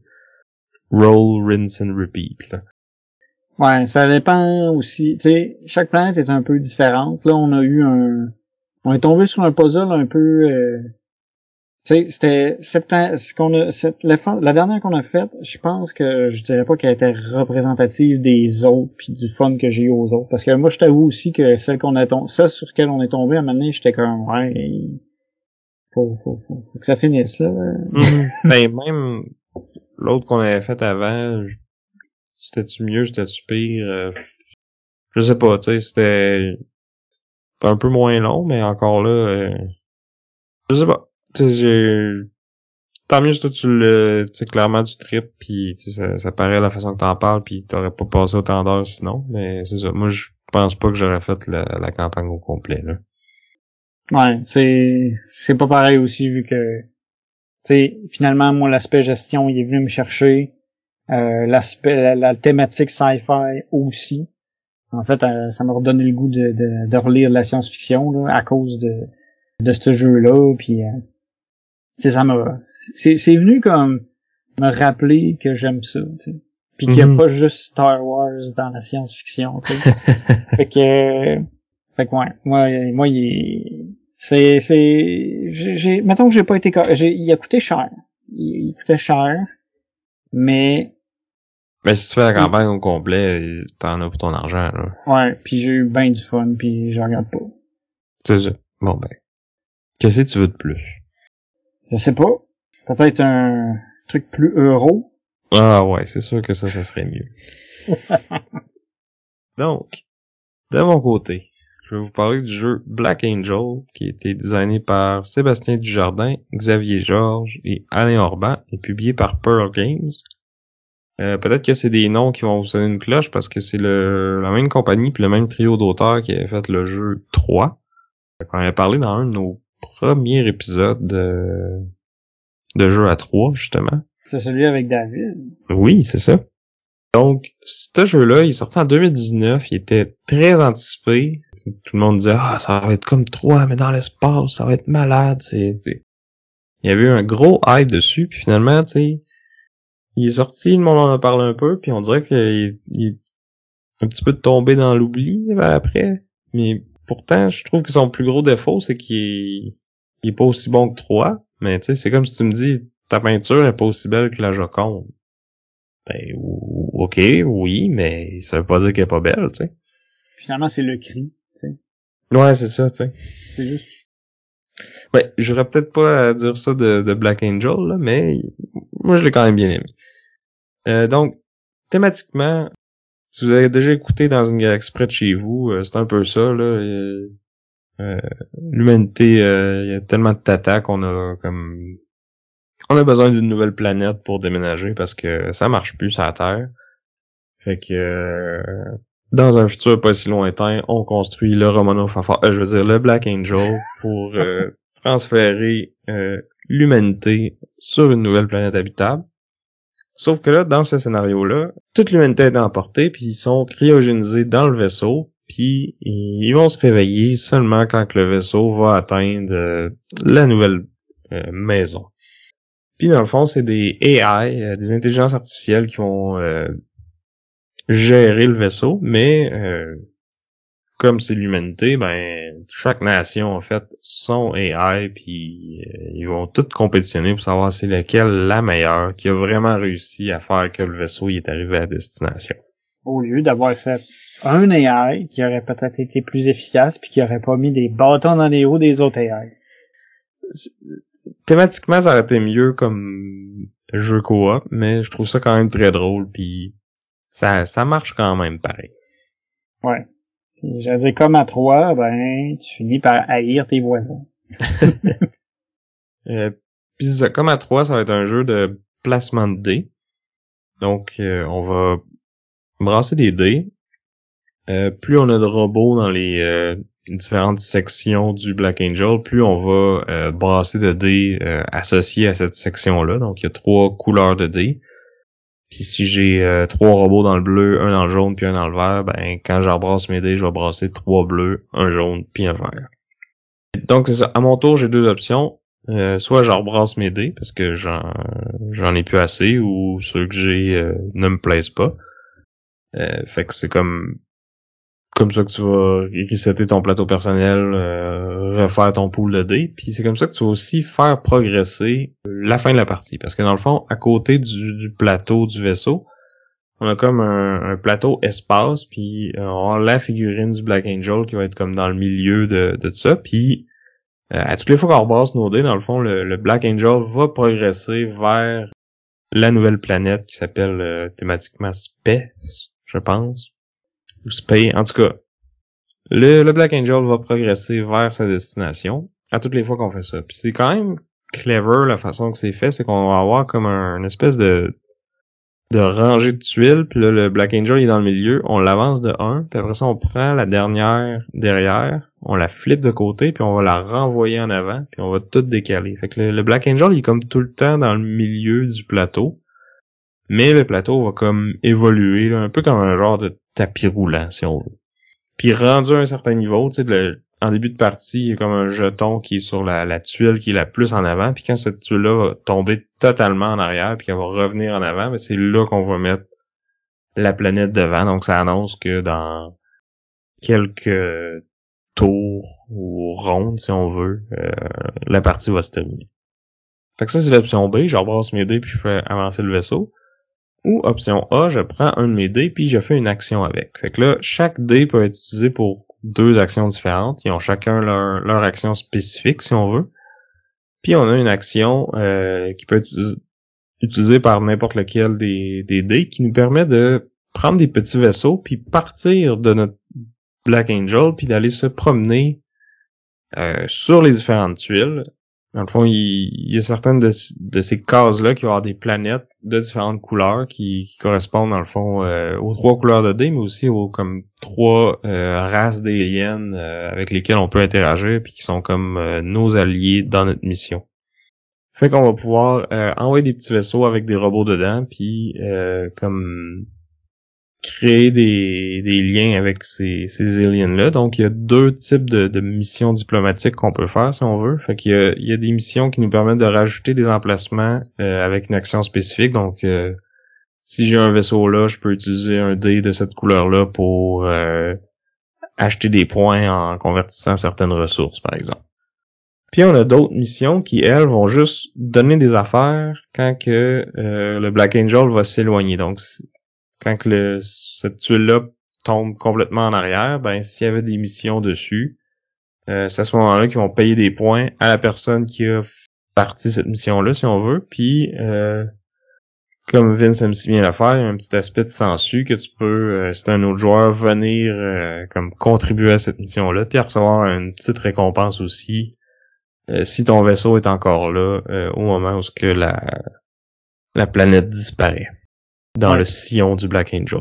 roll, rinse and repeat. Là. Ouais, ça dépend aussi. Tu sais, chaque planète est un peu différente. Là, on a eu un, on est tombé sur un puzzle un peu. Euh... C'était cette ce qu'on a, cette, la, la dernière qu'on a faite, je pense que je dirais pas qu'elle était représentative des autres puis du fun que j'ai eu aux autres. Parce que moi, je t'avoue aussi que celle qu'on a tombé, celle sur laquelle on est tombé à un moment donné, j'étais comme ouais, faut, faut, faut, que ça finisse là. Mm-hmm. ben même l'autre qu'on avait fait avant, c'était-tu mieux, c'était-tu pire? Euh, je sais pas, tu sais, c'était un peu moins long, mais encore là, euh, je sais pas. Tu tant mieux si toi tu le, tu clairement du trip, puis ça, ça paraît la façon que t'en parles, puis t'aurais pas passé autant d'heures sinon, mais c'est ça. Moi, je pense pas que j'aurais fait la, la campagne au complet, là. Ouais, c'est, c'est pas pareil aussi vu que sais, finalement, moi, l'aspect gestion, il est venu me chercher. Euh, l'aspect, la, thématique sci-fi aussi. En fait, euh, ça m'a redonné le goût de, de, de relire la science-fiction à cause de, de ce jeu-là. Puis, euh, ça m'a, c'est, c'est venu comme me rappeler que j'aime ça. sais. Puis qu'il n'y a mm-hmm. pas juste Star Wars dans la science-fiction. fait que, fait que ouais, moi, moi, il c'est, c'est, j'ai, mettons que j'ai pas été, j'ai, il a coûté cher. Il, coûtait cher, mais. Mais si tu fais la campagne au complet, t'en as pour ton argent, là. Ouais, puis j'ai eu bien du fun, puis je regarde pas. C'est ça. Bon ben. Qu'est-ce que tu veux de plus? Je sais pas. Peut-être un truc plus euro. Ah ouais, c'est sûr que ça, ça serait mieux. Donc, de mon côté, je vais vous parler du jeu Black Angel, qui a été designé par Sébastien Dujardin, Xavier Georges et Alain Orban, et publié par Pearl Games. Euh, peut-être que c'est des noms qui vont vous sonner une cloche parce que c'est le la même compagnie puis le même trio d'auteurs qui avait fait le jeu 3. On avait parlé dans un de nos premiers épisodes de, de jeu à 3, justement. C'est celui avec David. Oui, c'est ça. Donc, ce jeu-là, il est sorti en 2019, il était très anticipé. Tout le monde disait, ah, ça va être comme 3, mais dans l'espace, ça va être malade. C'est... Il y avait eu un gros hype dessus, puis finalement, tu sais, il est sorti, le monde en a parlé un peu, puis on dirait qu'il est un petit peu tombé dans l'oubli après. Mais pourtant, je trouve que son plus gros défaut, c'est qu'il est... pas aussi bon que 3. Mais tu sais, c'est comme si tu me dis, ta peinture est pas aussi belle que la Joconde. Ben, ok, oui, mais ça veut pas dire qu'elle est pas belle, tu sais. Finalement, c'est le cri, tu sais. Ouais, c'est ça, tu sais. C'est juste. Ouais, j'aurais peut-être pas à dire ça de, de Black Angel, là, mais moi, je l'ai quand même bien aimé. Euh, donc, thématiquement, si vous avez déjà écouté dans une galaxie près de chez vous, euh, c'est un peu ça, là. Euh, L'humanité, il y a tellement de tata qu'on a comme on a besoin d'une nouvelle planète pour déménager parce que ça marche plus sur la Terre. Fait que euh, dans un futur pas si lointain, on construit le Romano Fafar, euh, je veux dire le Black Angel pour euh, transférer l'humanité sur une nouvelle planète habitable. Sauf que là, dans ce scénario-là, toute l'humanité est emportée, puis ils sont cryogénisés dans le vaisseau, puis ils vont se réveiller seulement quand le vaisseau va atteindre la nouvelle maison. Puis dans le fond, c'est des AI, euh, des intelligences artificielles qui vont euh, gérer le vaisseau, mais euh, comme c'est l'humanité, ben chaque nation en fait son AI, puis ils vont toutes compétitionner pour savoir c'est laquelle la meilleure qui a vraiment réussi à faire que le vaisseau y est arrivé à destination. Au lieu d'avoir fait un AI qui aurait peut-être été plus efficace puis qui aurait pas mis des bâtons dans les roues des autres AI thématiquement, ça aurait été mieux comme jeu coop, mais je trouve ça quand même très drôle, puis ça, ça marche quand même pareil. Ouais. J'allais dire, comme à trois, ben, tu finis par haïr tes voisins. euh, puis comme à trois, ça va être un jeu de placement de dés. Donc, euh, on va brasser des dés. Euh, plus on a de robots dans les euh, différentes sections du Black Angel, plus on va euh, brasser de dés associés à cette section-là. Donc il y a trois couleurs de dés. Puis si j'ai trois robots dans le bleu, un dans le jaune, puis un dans le vert, ben quand je rebrasse mes dés, je vais brasser trois bleus, un jaune, puis un vert. Donc c'est ça. À mon tour, j'ai deux options. soit je rebrasse mes dés parce que j'en j'en ai plus assez ou ceux que j'ai ne me plaisent pas. fait que c'est comme comme ça que tu vas resetter ton plateau personnel, euh, refaire ton pool de dés, puis c'est comme ça que tu vas aussi faire progresser la fin de la partie. Parce que dans le fond, à côté du, plateau du vaisseau, on a comme un, plateau espace, puis euh, on a la figurine du Black Angel qui va être comme dans le milieu de, de ça, puis euh, à toutes les fois qu'on rebrasse nos dés, dans le fond, le, Black Angel va progresser vers la nouvelle planète qui s'appelle thématiquement Space, je pense ou En tout cas, le, Black Angel va progresser vers sa destination à toutes les fois qu'on fait ça. Puis c'est quand même clever la façon que c'est fait, c'est qu'on va avoir comme un, une espèce de de rangée de tuiles, puis là, le Black Angel est dans le milieu, on l'avance de 1, puis après ça, on prend la dernière derrière, on la flippe de côté, puis on va la renvoyer en avant, puis on va tout décaler. Fait que le, Black Angel, il est comme tout le temps dans le milieu du plateau, mais le plateau va comme évoluer, un peu comme un genre de tapis roulant, si on veut. Puis rendu à un certain niveau, tu sais, en début de partie, il y a comme un jeton qui est sur la, tuile qui est la plus en avant, puis quand cette tuile-là va tomber totalement en arrière, puis qu'elle va revenir en avant, ben c'est là qu'on va mettre la planète devant. Donc ça annonce que dans quelques tours ou rondes, si on veut, euh, la partie va se terminer. Fait que ça, c'est l'option B. J'embrasse mes dés puis je fais avancer le vaisseau. Ou option A, je prends un de mes dés puis je fais une action avec. Fait que là, chaque dé peut être utilisé pour deux actions différentes. Ils ont chacun leur, leur action spécifique si on veut. Puis on a une action euh, qui peut être utilisée par n'importe lequel des, des dés qui nous permet de prendre des petits vaisseaux puis partir de notre Black Angel puis d'aller se promener euh, sur les différentes tuiles dans le fond, il, y a certaines de, ces cases-là qui vont avoir des planètes de différentes couleurs qui, correspondent, dans le fond, euh, aux trois couleurs de dés, mais aussi aux comme trois euh, races d'aliens euh, avec lesquelles on peut interagir puis qui sont comme nos alliés dans notre mission. Fait qu'on va pouvoir envoyer des petits vaisseaux avec des robots dedans, puis comme créer des, des liens avec ces, ces aliens-là. Donc, il y a deux types de, de missions diplomatiques qu'on peut faire, si on veut. Fait qu'il y a, il y a des missions qui nous permettent de rajouter des emplacements euh, avec une action spécifique. Donc, euh, si j'ai un vaisseau là, je peux utiliser un dé de cette couleur-là pour euh, acheter des points en convertissant certaines ressources, par exemple. Puis on a d'autres missions qui, elles, vont juste donner des affaires quand que le Black Angel va s'éloigner. Donc, quand le, cette tuile-là tombe complètement en arrière, ben s'il y avait des missions dessus, euh, c'est à ce moment-là qu'ils vont payer des points à la personne qui a parti cette mission-là, si on veut. Puis euh, comme Vince aime si bien la faire, il y a un petit aspect de sensu que tu peux, euh, c'est un autre joueur, venir euh, comme contribuer à cette mission-là, puis recevoir une petite récompense aussi si ton vaisseau est encore là au moment où que la, la planète disparaît dans le sillon du Black Angel.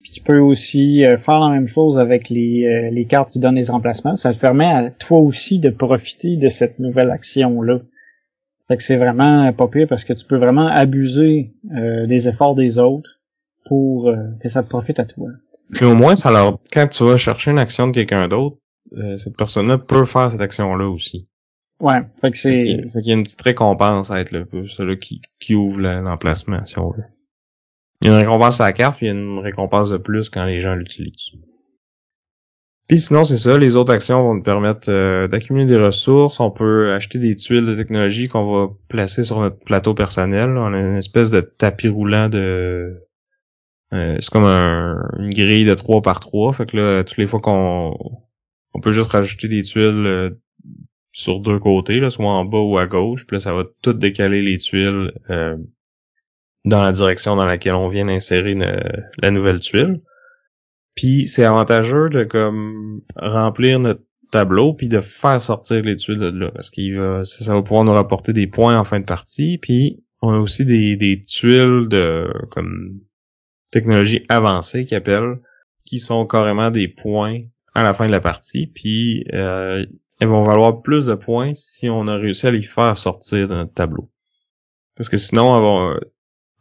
Puis tu peux aussi euh, faire la même chose avec les, euh, les cartes qui donnent les remplacements. Ça te permet à toi aussi de profiter de cette nouvelle action-là. Fait que c'est vraiment pas pire parce que tu peux vraiment abuser euh, des efforts des autres pour que ça te profite à toi. Puis au moins, ça leur, quand tu vas chercher une action de quelqu'un d'autre, cette personne-là peut faire cette action-là aussi. Ouais, fait que c'est... Fait qu'il y a une petite récompense à être le peu, celui qui, qui ouvre l'emplacement, si on veut. Il y a une récompense à la carte, puis il y a une récompense de plus quand les gens l'utilisent. Puis sinon, c'est ça, les autres actions vont nous permettre euh, d'accumuler des ressources. On peut acheter des tuiles de technologie qu'on va placer sur notre plateau personnel. On a une espèce de tapis roulant de... Euh, c'est comme une grille de 3 par 3. Fait que là, toutes les fois qu'on on peut juste rajouter des tuiles euh, sur deux côtés, là, soit en bas ou à gauche. Puis là, ça va tout décaler les tuiles dans la direction dans laquelle on vient d'insérer la nouvelle tuile. Puis c'est avantageux de comme remplir notre tableau puis de faire sortir les tuiles de là parce qu'il va ça va pouvoir nous rapporter des points en fin de partie puis on a aussi des, des tuiles de comme technologie avancée qui appellent qui sont carrément des points à la fin de la partie puis euh, elles vont valoir plus de points si on a réussi à les faire sortir de notre tableau parce que sinon elles vont,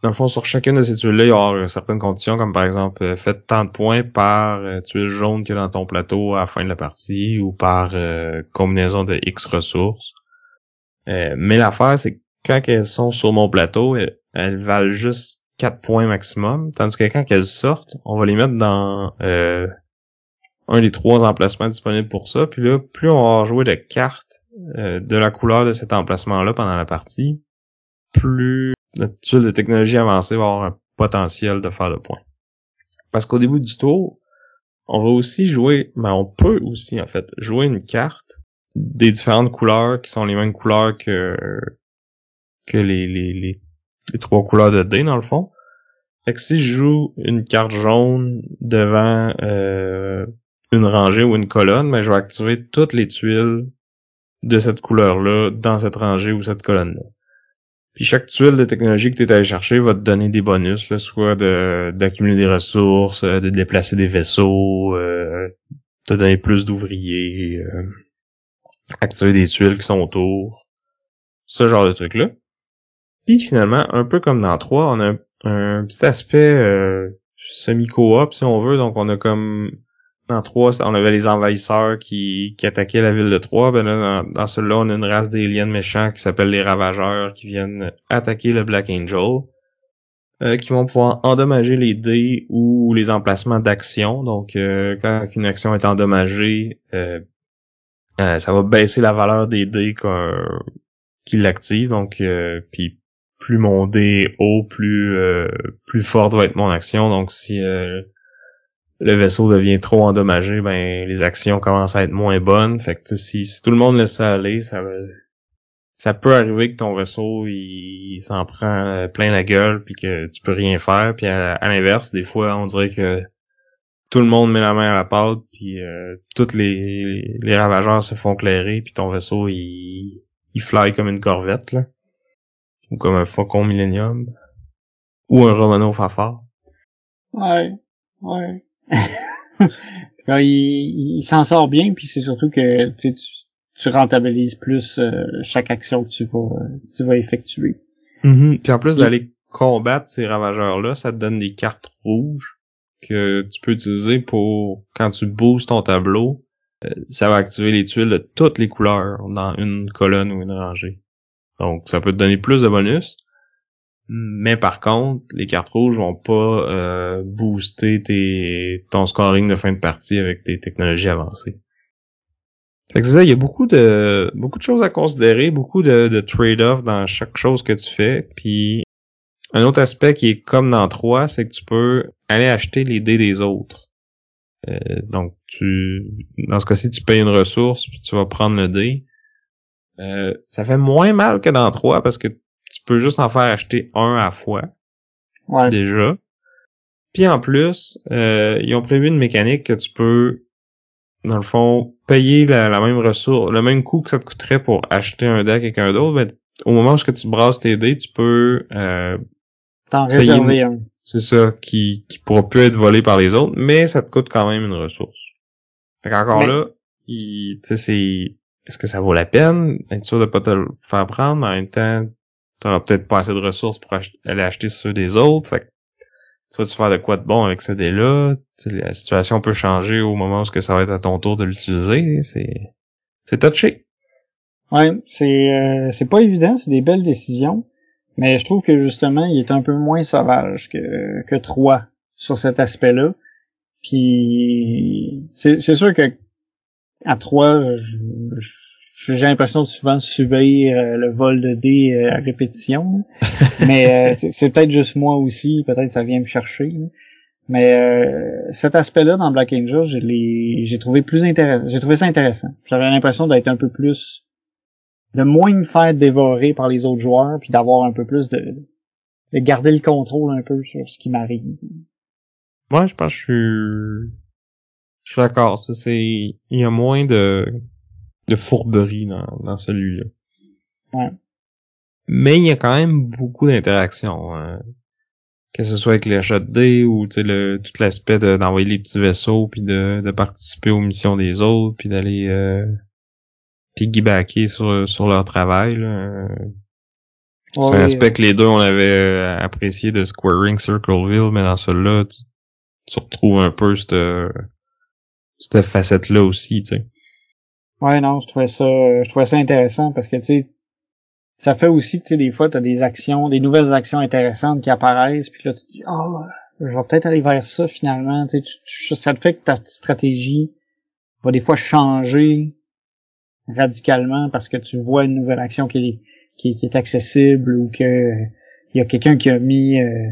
dans le fond, sur chacune de ces tuiles-là, il y aura certaines conditions, comme par exemple, euh, faites tant de points par euh, tuile jaune qu'il y a dans ton plateau à la fin de la partie, ou par euh, combinaison de X ressources. mais l'affaire, c'est que quand elles sont sur mon plateau, elles, valent juste 4 points maximum, tandis que quand elles sortent, on va les mettre dans un des trois emplacements disponibles pour ça, puis là, plus on va jouer de cartes de la couleur de cet emplacement-là pendant la partie, plus notre tuile de technologie avancée va avoir un potentiel de faire le point. Parce qu'au début du tour, on va aussi jouer, mais ben, on peut aussi en fait jouer une carte des différentes couleurs qui sont les mêmes couleurs que que les, les, les, les trois couleurs de dés dans le fond. Fait que si je joue une carte jaune devant euh, une rangée ou une colonne, ben je vais activer toutes les tuiles de cette couleur-là dans cette rangée ou cette colonne-là. Puis chaque tuile de technologie que tu es allé chercher va te donner des bonus, là, soit de d'accumuler des ressources, euh, de déplacer des vaisseaux, euh, te donner plus d'ouvriers, euh, activer des tuiles qui sont autour, ce genre de trucs-là. Puis finalement, un peu comme dans 3, on a un, petit aspect euh, semi-coop si on veut, donc on a comme dans 3, on avait les envahisseurs qui, qui attaquaient la ville de Troyes. Ben là, dans, dans celui-là, on a une race d'aliens méchants qui s'appelle les Ravageurs qui viennent attaquer le Black Angel. Euh, qui vont pouvoir endommager les dés ou les emplacements d'action. Donc, euh, quand une action est endommagée, euh, ça va baisser la valeur des dés qui l'active. Donc, puis plus mon dé est haut, plus plus forte va être mon action. Donc, si le vaisseau devient trop endommagé, ben les actions commencent à être moins bonnes. Fait que si, si tout le monde laisse ça aller, ça ça peut arriver que ton vaisseau il, s'en prend euh, plein la gueule puis que tu peux rien faire. Puis à, l'inverse, des fois on dirait que tout le monde met la main à la pâte puis euh, tous les, les ravageurs se font clairer puis ton vaisseau il il fly comme une corvette là ou comme un Faucon Millennium ou un Romano Fafard. Ouais, ouais. il, s'en sort bien, puis c'est surtout que tu, tu rentabilises plus euh, chaque action que tu vas, tu vas effectuer. Mm-hmm. Puis en plus d'aller combattre ces ravageurs-là, ça te donne des cartes rouges que tu peux utiliser pour quand tu boostes ton tableau, euh, ça va activer les tuiles de toutes les couleurs dans une colonne ou une rangée. Donc ça peut te donner plus de bonus. Mais par contre, les cartes rouges vont pas euh, booster tes, ton scoring de fin de partie avec des technologies avancées. Fait que c'est ça, il y a beaucoup de beaucoup de choses à considérer, beaucoup de, de trade-off dans chaque chose que tu fais. Puis un autre aspect qui est comme dans 3, c'est que tu peux aller acheter les dés des autres. Euh, donc tu dans ce cas-ci, tu payes une ressource, puis tu vas prendre le dé. Euh, ça fait moins mal que dans 3 parce que peux juste en faire acheter un à fois. Ouais. Déjà. Puis en plus, euh, ils ont prévu une mécanique que tu peux, dans le fond, payer la, même ressource, le même coût que ça te coûterait pour acheter un dé à quelqu'un d'autre, mais au moment où tu brasses tes dés, tu peux euh, t'en réserver un. C'est ça, qui, qui pourra plus être volé par les autres, mais ça te coûte quand même une ressource. Fait qu'encore là, tu sais, c'est, est-ce que ça vaut la peine? Être sûr de pas te le faire prendre, mais en même temps, t'auras peut-être pas assez de ressources pour aller acheter ceux des autres. Fait que tu vas-tu faire de quoi de bon avec ce dé-là? La situation peut changer au moment où ça va être à ton tour de l'utiliser. C'est c'est touché. Ouais, c'est euh, c'est pas évident, c'est des belles décisions, mais je trouve que justement, il est un peu moins sauvage que que 3 sur cet aspect-là. Puis c'est sûr que à 3 je, j'ai l'impression de souvent subir euh, le vol de dés euh, à répétition. mais euh, c'est peut-être juste moi aussi, peut-être ça vient me chercher. Mais cet aspect-là dans Black Angel, j'ai trouvé plus intéressant. J'ai trouvé ça intéressant. J'avais l'impression d'être un peu plus de moins me faire dévorer par les autres joueurs, puis d'avoir un peu plus de, de garder le contrôle un peu sur ce qui m'arrive. Moi, je pense que je suis, je suis d'accord. C'est, il y a moins de, de fourberie dans, dans celui-là. Ouais. Mais il y a quand même beaucoup d'interactions. Hein. Que ce soit avec les dés ou le, tout l'aspect d'envoyer les petits vaisseaux puis de, de participer aux missions des autres puis d'aller euh, piggybacker sur, sur leur travail. Là. C'est un aspect que les deux on avait euh, apprécié de Squaring Circleville, mais dans celui-là, tu, tu retrouves un peu cette, cette facette-là aussi, tu sais. Ouais, non, je trouvais ça, je trouvais ça intéressant parce que, tu sais, ça fait aussi, tu sais, des fois, t'as des actions, des nouvelles actions intéressantes qui apparaissent, puis là, tu te dis, oh, je vais peut-être aller vers ça, finalement, tu sais, ça te fait que ta stratégie va des fois changer radicalement parce que tu vois une nouvelle action qui est, qui, est accessible ou que il y a quelqu'un qui a mis euh,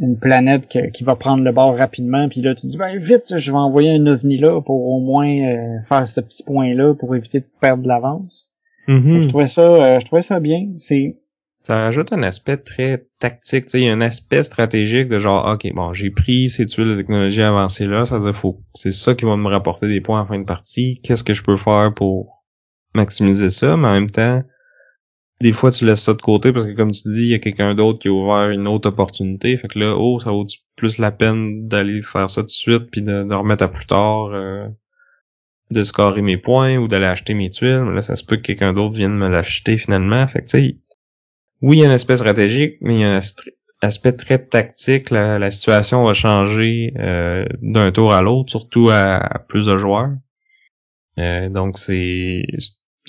une planète qui va prendre le bord rapidement, puis là tu dis ben vite, je vais envoyer un ovni là pour au moins euh, faire ce petit point là pour éviter de perdre l'avance. Mm-hmm. Je trouvais ça, euh, je trouvais ça bien. C'est ça rajoute un aspect très tactique, tu sais, il y a un aspect stratégique de genre ok bon j'ai pris ces tuiles de technologie avancées là, ça veut faut c'est ça qui va me rapporter des points en fin de partie. Qu'est-ce que je peux faire pour maximiser ça, mais en même temps des fois tu laisses ça de côté parce que comme tu dis, il y a quelqu'un d'autre qui a ouvert une autre opportunité. Fait que là, oh, ça vaut plus la peine d'aller faire ça tout de suite puis de, remettre à plus tard euh, de scorer mes points ou d'aller acheter mes tuiles? Mais là, ça se peut que quelqu'un d'autre vienne me l'acheter finalement. Fait que tu sais, oui, il y a un aspect stratégique, mais il y a un aspect très tactique. La, situation va changer euh, d'un tour à l'autre, surtout à, plus de joueurs. Euh, donc c'est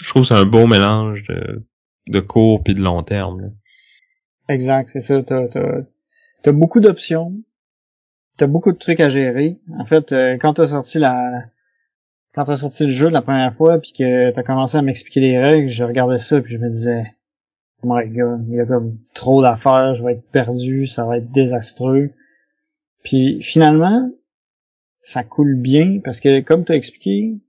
je trouve que c'est un beau mélange de de court puis de long terme. Exact, c'est ça. T'as, t'as, beaucoup d'options. T'as beaucoup de trucs à gérer. En fait, euh, quand t'as sorti la quand t'as sorti le jeu la première fois puis que t'as commencé à m'expliquer les règles, je regardais ça puis je me disais Oh il y a comme trop d'affaires, je vais être perdu, ça va être désastreux. Puis finalement, ça coule bien parce que comme t'as expliqué,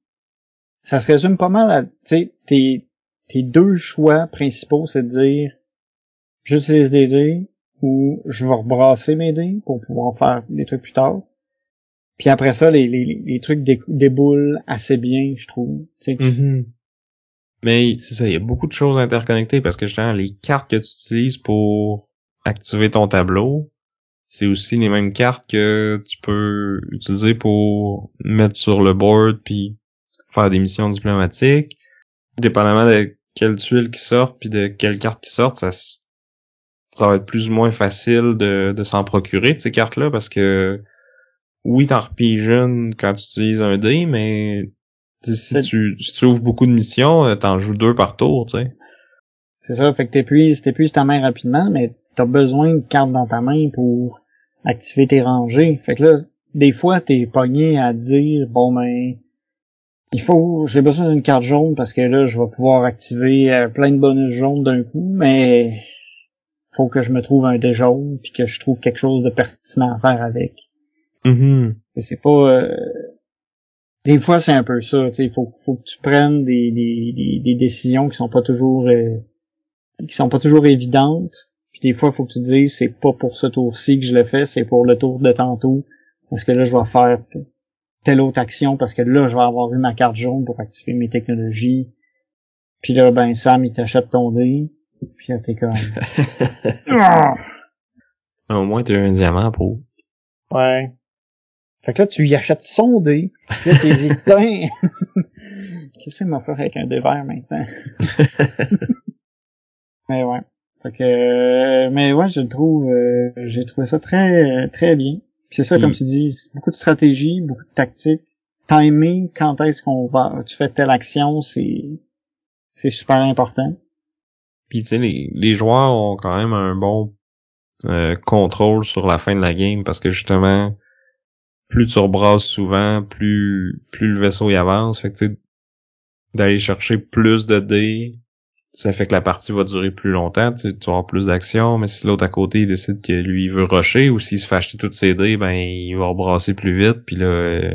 ça se résume pas mal à, tu sais, t'es, tes deux choix principaux, c'est de dire j'utilise des dés ou je vais rebrasser mes dés pour pouvoir faire des trucs plus tard. Puis après ça, les, les, les trucs déboulent assez bien, je trouve. Mm-hmm. Mais c'est ça, il y a beaucoup de choses interconnectées parce que justement, les cartes que tu utilises pour activer ton tableau, c'est aussi les mêmes cartes que tu peux utiliser pour mettre sur le board puis faire des missions diplomatiques. Dépendamment de quelle tuile qui sort puis de quelle carte qui sort, ça, ça va être plus ou moins facile de, de s'en procurer de ces cartes-là parce que oui, t'en repigeonnes quand tu utilises un dé, mais si tu, si tu ouvres beaucoup de missions, euh, t'en joues deux par tour, tu sais. C'est ça, fait que t'épuises, t'épuises ta main rapidement, mais t'as besoin de cartes dans ta main pour activer tes rangées. Fait que là, des fois, t'es pogné à dire, bon ben, il faut, j'ai besoin d'une carte jaune parce que là, je vais pouvoir activer euh, plein de bonus jaunes d'un coup, mais faut que je me trouve un dé jaune puis que je trouve quelque chose de pertinent à faire avec. Mm C'est pas, euh, des fois, c'est un peu ça, tu sais, il faut, faut que tu prennes des, des, des, décisions qui sont pas toujours, euh, qui sont pas toujours évidentes. Puis des fois, il faut que tu te dises, c'est pas pour ce tour-ci que je le fais, c'est pour le tour de tantôt. Parce que là, je vais faire telle autre action parce que là, je vais avoir eu ma carte jaune pour activer mes technologies. Puis là, ben, Sam, il t'achète ton dé. Puis là, t'es comme... Ah! Au moins, t'as un diamant pour. Ouais. Fait que là, tu y achètes son dé. Puis là, tu dis, qu'est-ce qu'il m'a fait avec un dé vert maintenant? mais ouais. Fait que, euh, mais ouais, je trouve, euh, j'ai trouvé ça très, très bien. C'est ça, comme tu dis, beaucoup de stratégie, beaucoup de tactique. Timing, quand est-ce qu'on va, tu fais telle action, c'est, c'est super important. Puis tu sais, les, les joueurs ont quand même un bon euh, contrôle sur la fin de la game parce que justement, plus tu rebrasses souvent, plus plus le vaisseau y avance. Fait que tu sais, d'aller chercher plus de dés, ça fait que la partie va durer plus longtemps, tu, vas avoir plus d'action, mais si l'autre à côté il décide que lui il veut rusher ou s'il se fait acheter toutes ses dés, ben il va rebrasser plus vite, puis là euh,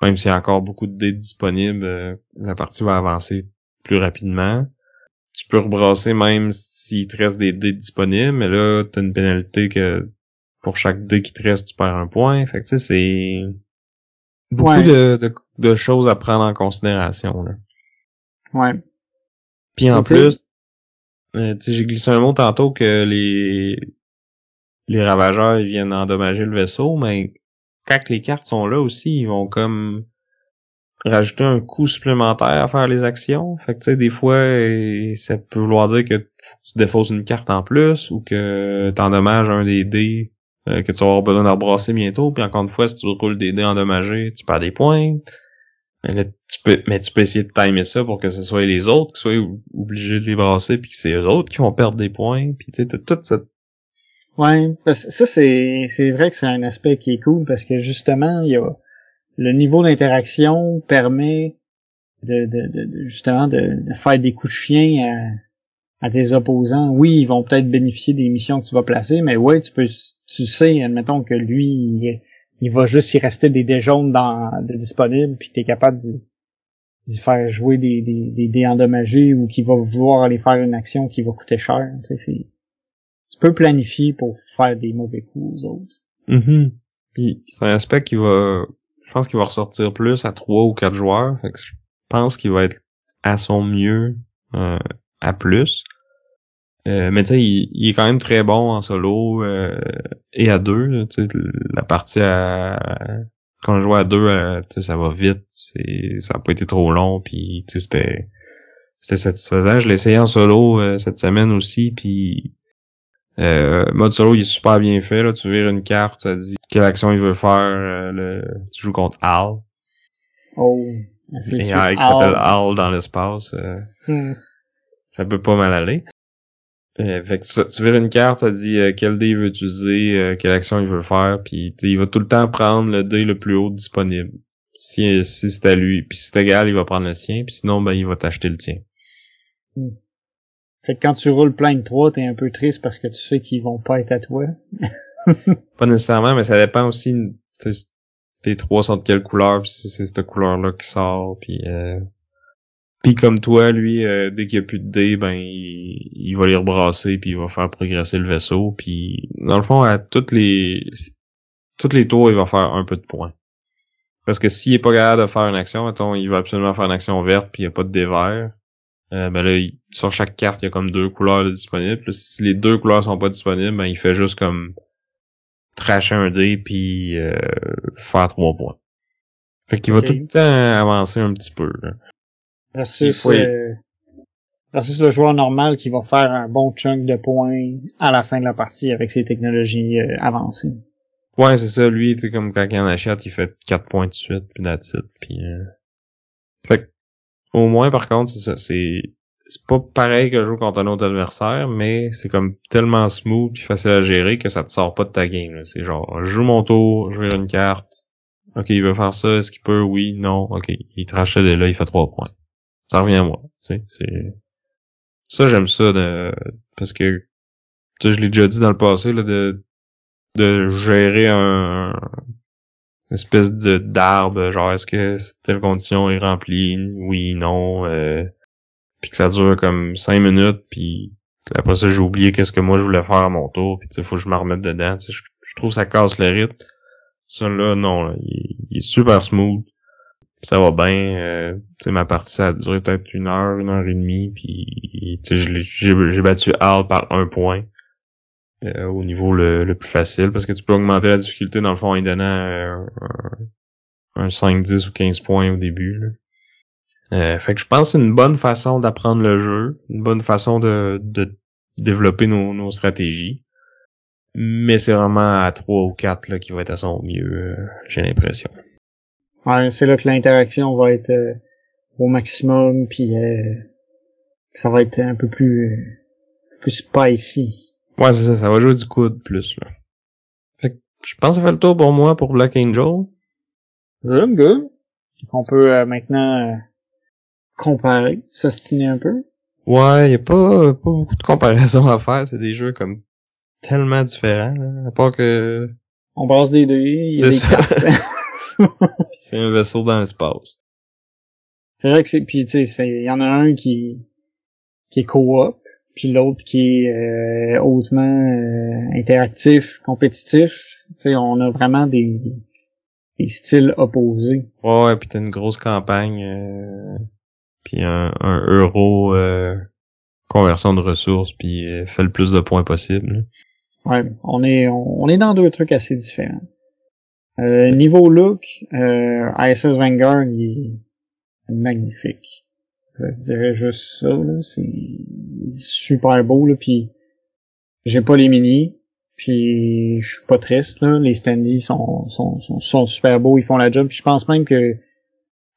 même s'il y a encore beaucoup de dés disponibles, euh, la partie va avancer plus rapidement. Tu peux rebrasser même s'il te reste des dés disponibles, mais là t'as une pénalité que pour chaque dé qui te reste, tu perds un point. Fait que tu sais, c'est beaucoup de, de, choses à prendre en considération. Là. Ouais. Puis en plus, euh, j'ai glissé un mot tantôt que les les ravageurs ils viennent endommager le vaisseau, mais quand les cartes sont là aussi, ils vont comme rajouter un coût supplémentaire à faire les actions. Fait que tu sais, des fois, ça peut vouloir dire que tu défausses une carte en plus ou que t'endommages un des dés euh, que tu vas avoir besoin d'en brasser bientôt. Puis encore une fois, si tu roules des dés endommagés, tu perds des points. Mais tu peux, mais tu peux essayer de timer ça pour que ce soit les autres qui soient obligés de les brasser, puis que c'est eux autres qui vont perdre des points. Puis tu sais, toute cette... Ouais, ça c'est c'est vrai que c'est un aspect qui est cool parce que justement, il y a le niveau d'interaction permet de, de, de, justement de, faire des coups de chien à, à tes opposants. Oui, ils vont peut-être bénéficier des missions que tu vas placer, mais ouais, tu peux tu sais, admettons que lui, il, va juste y rester des dés jaunes dans, de disponibles, puis t'es capable d'y faire jouer des, des, des dés endommagés ou qu'il va vouloir aller faire une action qui va coûter cher. Tu, sais, tu peux planifier pour faire des mauvais coups aux autres. Mm Puis c'est un aspect qui va, je pense qu'il va ressortir plus à trois ou quatre joueurs. Fait que je pense qu'il va être à son mieux euh, à plus. Euh, mais tu sais, il, est quand même très bon en solo euh, et à deux. La partie à quand on joue à deux, euh, ça va vite. Ça a pas été trop long. Puis tu sais, c'était c'était satisfaisant. Je l'ai essayé en solo cette semaine aussi. Puis mode solo, il est super bien fait. Là, tu vires une carte, ça dit quelle action il veut faire. le, tu joues contre Al. Oh. Et qui s'appelle Al dans l'espace. Hmm. Ça peut pas mal aller. Euh, fait que tu, tu une carte, ça dit euh, quel dé il veut utiliser, euh, quelle action il veut faire, puis il va tout le temps prendre le dé le plus haut disponible. Si, si c'est à lui. Puis si c'est égal, il va prendre le sien, puis sinon ben il va t'acheter le tien. Hmm. Fait que quand tu roules plein de trois, t'es un peu triste parce que tu sais qu'ils vont pas être à toi. pas nécessairement, mais ça dépend aussi tes trois sont de quelle couleur, puis si c'est cette couleur-là qui sort, puis euh, puis comme toi, lui, euh, dès qu'il n'y a plus de dés, ben il, va les rebrasser puis il va faire progresser le vaisseau. Puis dans le fond, à toutes les toutes les tours, il va faire un peu de points. Parce que s'il est pas capable de faire une action, mettons, il va absolument faire une action verte puis il n'y a pas de dés verts. Euh, ben là, sur chaque carte, il y a comme deux couleurs disponibles. si les deux couleurs sont pas disponibles, ben il fait juste comme tracher un dé puis euh, faire trois points. Fait qu'il va tout le temps avancer un petit peu. Là. Versus, euh, versus le joueur normal qui va faire un bon chunk de points à la fin de la partie avec ses technologies euh, avancées. Ouais, c'est ça, lui, c'est comme quand il en achète, il fait 4 points de suite, puis that's it, puis... Euh... Fait que, au moins, par contre, c'est ça, c'est... C'est pas pareil que jouer contre un autre adversaire, mais c'est comme tellement smooth puis facile à gérer que ça te sort pas de ta game. C'est genre, je joue mon tour, je vais une carte, ok, il veut faire ça, est-ce qu'il peut, oui, non, ok, il trache de là, il fait 3 points. Ça revient à moi, tu c'est... Ça, j'aime ça, de... parce que, tu je l'ai déjà dit dans le passé, là, de de gérer un, espèce de d'arbre, genre est-ce que telle condition est remplie, oui, non, euh, puis que ça dure comme cinq minutes, puis après ça j'ai oublié qu'est-ce que moi je voulais faire à mon tour, puis il faut que je me remette dedans, je, je, trouve ça casse le rythme. Ça là, non, il, est super smooth, ça va bien, euh, ma partie ça a duré peut-être une heure, une heure et demie, puis j'ai battu Al par un point. Euh, au niveau le, plus facile parce que tu peux augmenter la difficulté dans le fond en donnant euh, un, 5, 10 ou 15 points au début. Euh, fait que je pense que c'est une bonne façon d'apprendre le jeu, une bonne façon de, de développer nos, stratégies. Mais c'est vraiment à 3 ou 4 là, qui va être à son mieux, j'ai l'impression. Ouais, c'est là que l'interaction va être au maximum, puis ça va être un peu plus, plus spicy. Ouais, c'est ça, ça va jouer du coude plus, là. Fait que je pense que ça fait le tour pour moi pour Black Angel. Good, good. On peut euh, maintenant euh, comparer, s'ostiner un peu. Ouais, y a pas, pas beaucoup de comparaisons à faire, c'est des jeux comme tellement différents, là, à part que... On brasse des deux, il y a des cartes. c'est un vaisseau dans l'espace. C'est vrai que c'est, puis tu sais, il y en a un qui, qui est co-op, puis l'autre qui est euh, hautement euh, interactif, compétitif. Tu on a vraiment des, des styles opposés. Ouais, ouais puis t'as une grosse campagne, euh, puis un, un euro euh, conversion de ressources, puis fait le plus de points possible. Ouais, on est on, est dans deux trucs assez différents. Niveau look, ISS Vanguard il est magnifique. Je dirais juste ça, là. C'est super beau, là. Puis j'ai pas les mini. Puis je suis pas triste, là. Les standees sont, sont, sont, super beaux, ils font la job. Puis je pense même que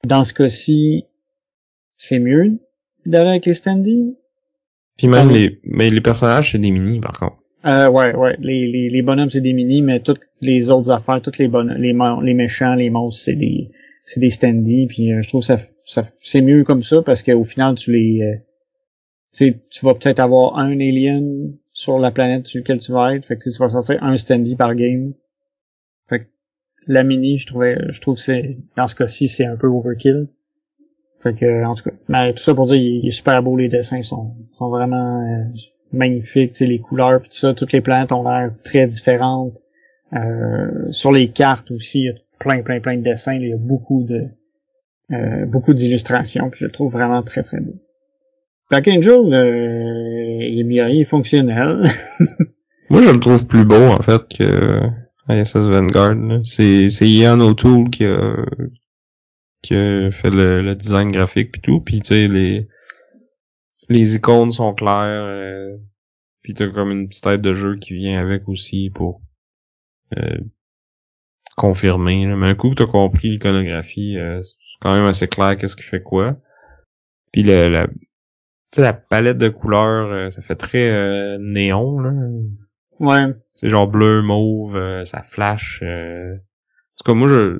dans ce cas-ci, c'est mieux d'aller avec les standees. Puis même les, mais les personnages, c'est des mini, par contre. Euh, ouais, ouais. Les, les, les bonhommes, c'est des mini, mais toutes les autres affaires, toutes les bonhommes, les, les méchants, les monstres, c'est des, c'est des standees. Puis euh, je trouve ça ça c'est mieux comme ça parce qu'au final tu les euh, tu vas peut-être avoir un alien sur la planète sur laquelle tu vas être fait que tu vas sortir un standy par game fait que la mini je trouvais je trouve c'est dans ce cas-ci c'est un peu overkill fait que en tout cas mais tout ça pour dire il, est super beau les dessins sont sont vraiment euh, magnifiques les couleurs pis tout ça toutes les planètes ont l'air très différentes euh, sur les cartes aussi il y a plein plein plein de dessins il y a beaucoup de euh, beaucoup d'illustrations, puis je le trouve vraiment très très beau. Black Angel, euh, il est bien, il est fonctionnel. Moi, je le trouve plus beau en fait que ISS Vanguard. C'est Ian O'Toole qui a qui fait le, design graphique puis tout, puis tu sais les les icônes sont claires, euh, puis t'as comme une petite tête de jeu qui vient avec aussi pour euh, confirmer. Mais un coup que t'as compris l'iconographie, euh, quand même assez clair qu'est-ce qui fait quoi. Puis le, la, la palette de couleurs, euh, ça fait très euh, néon, là. Ouais. C'est genre bleu, mauve, euh, ça flash. Euh... En tout cas, moi, je...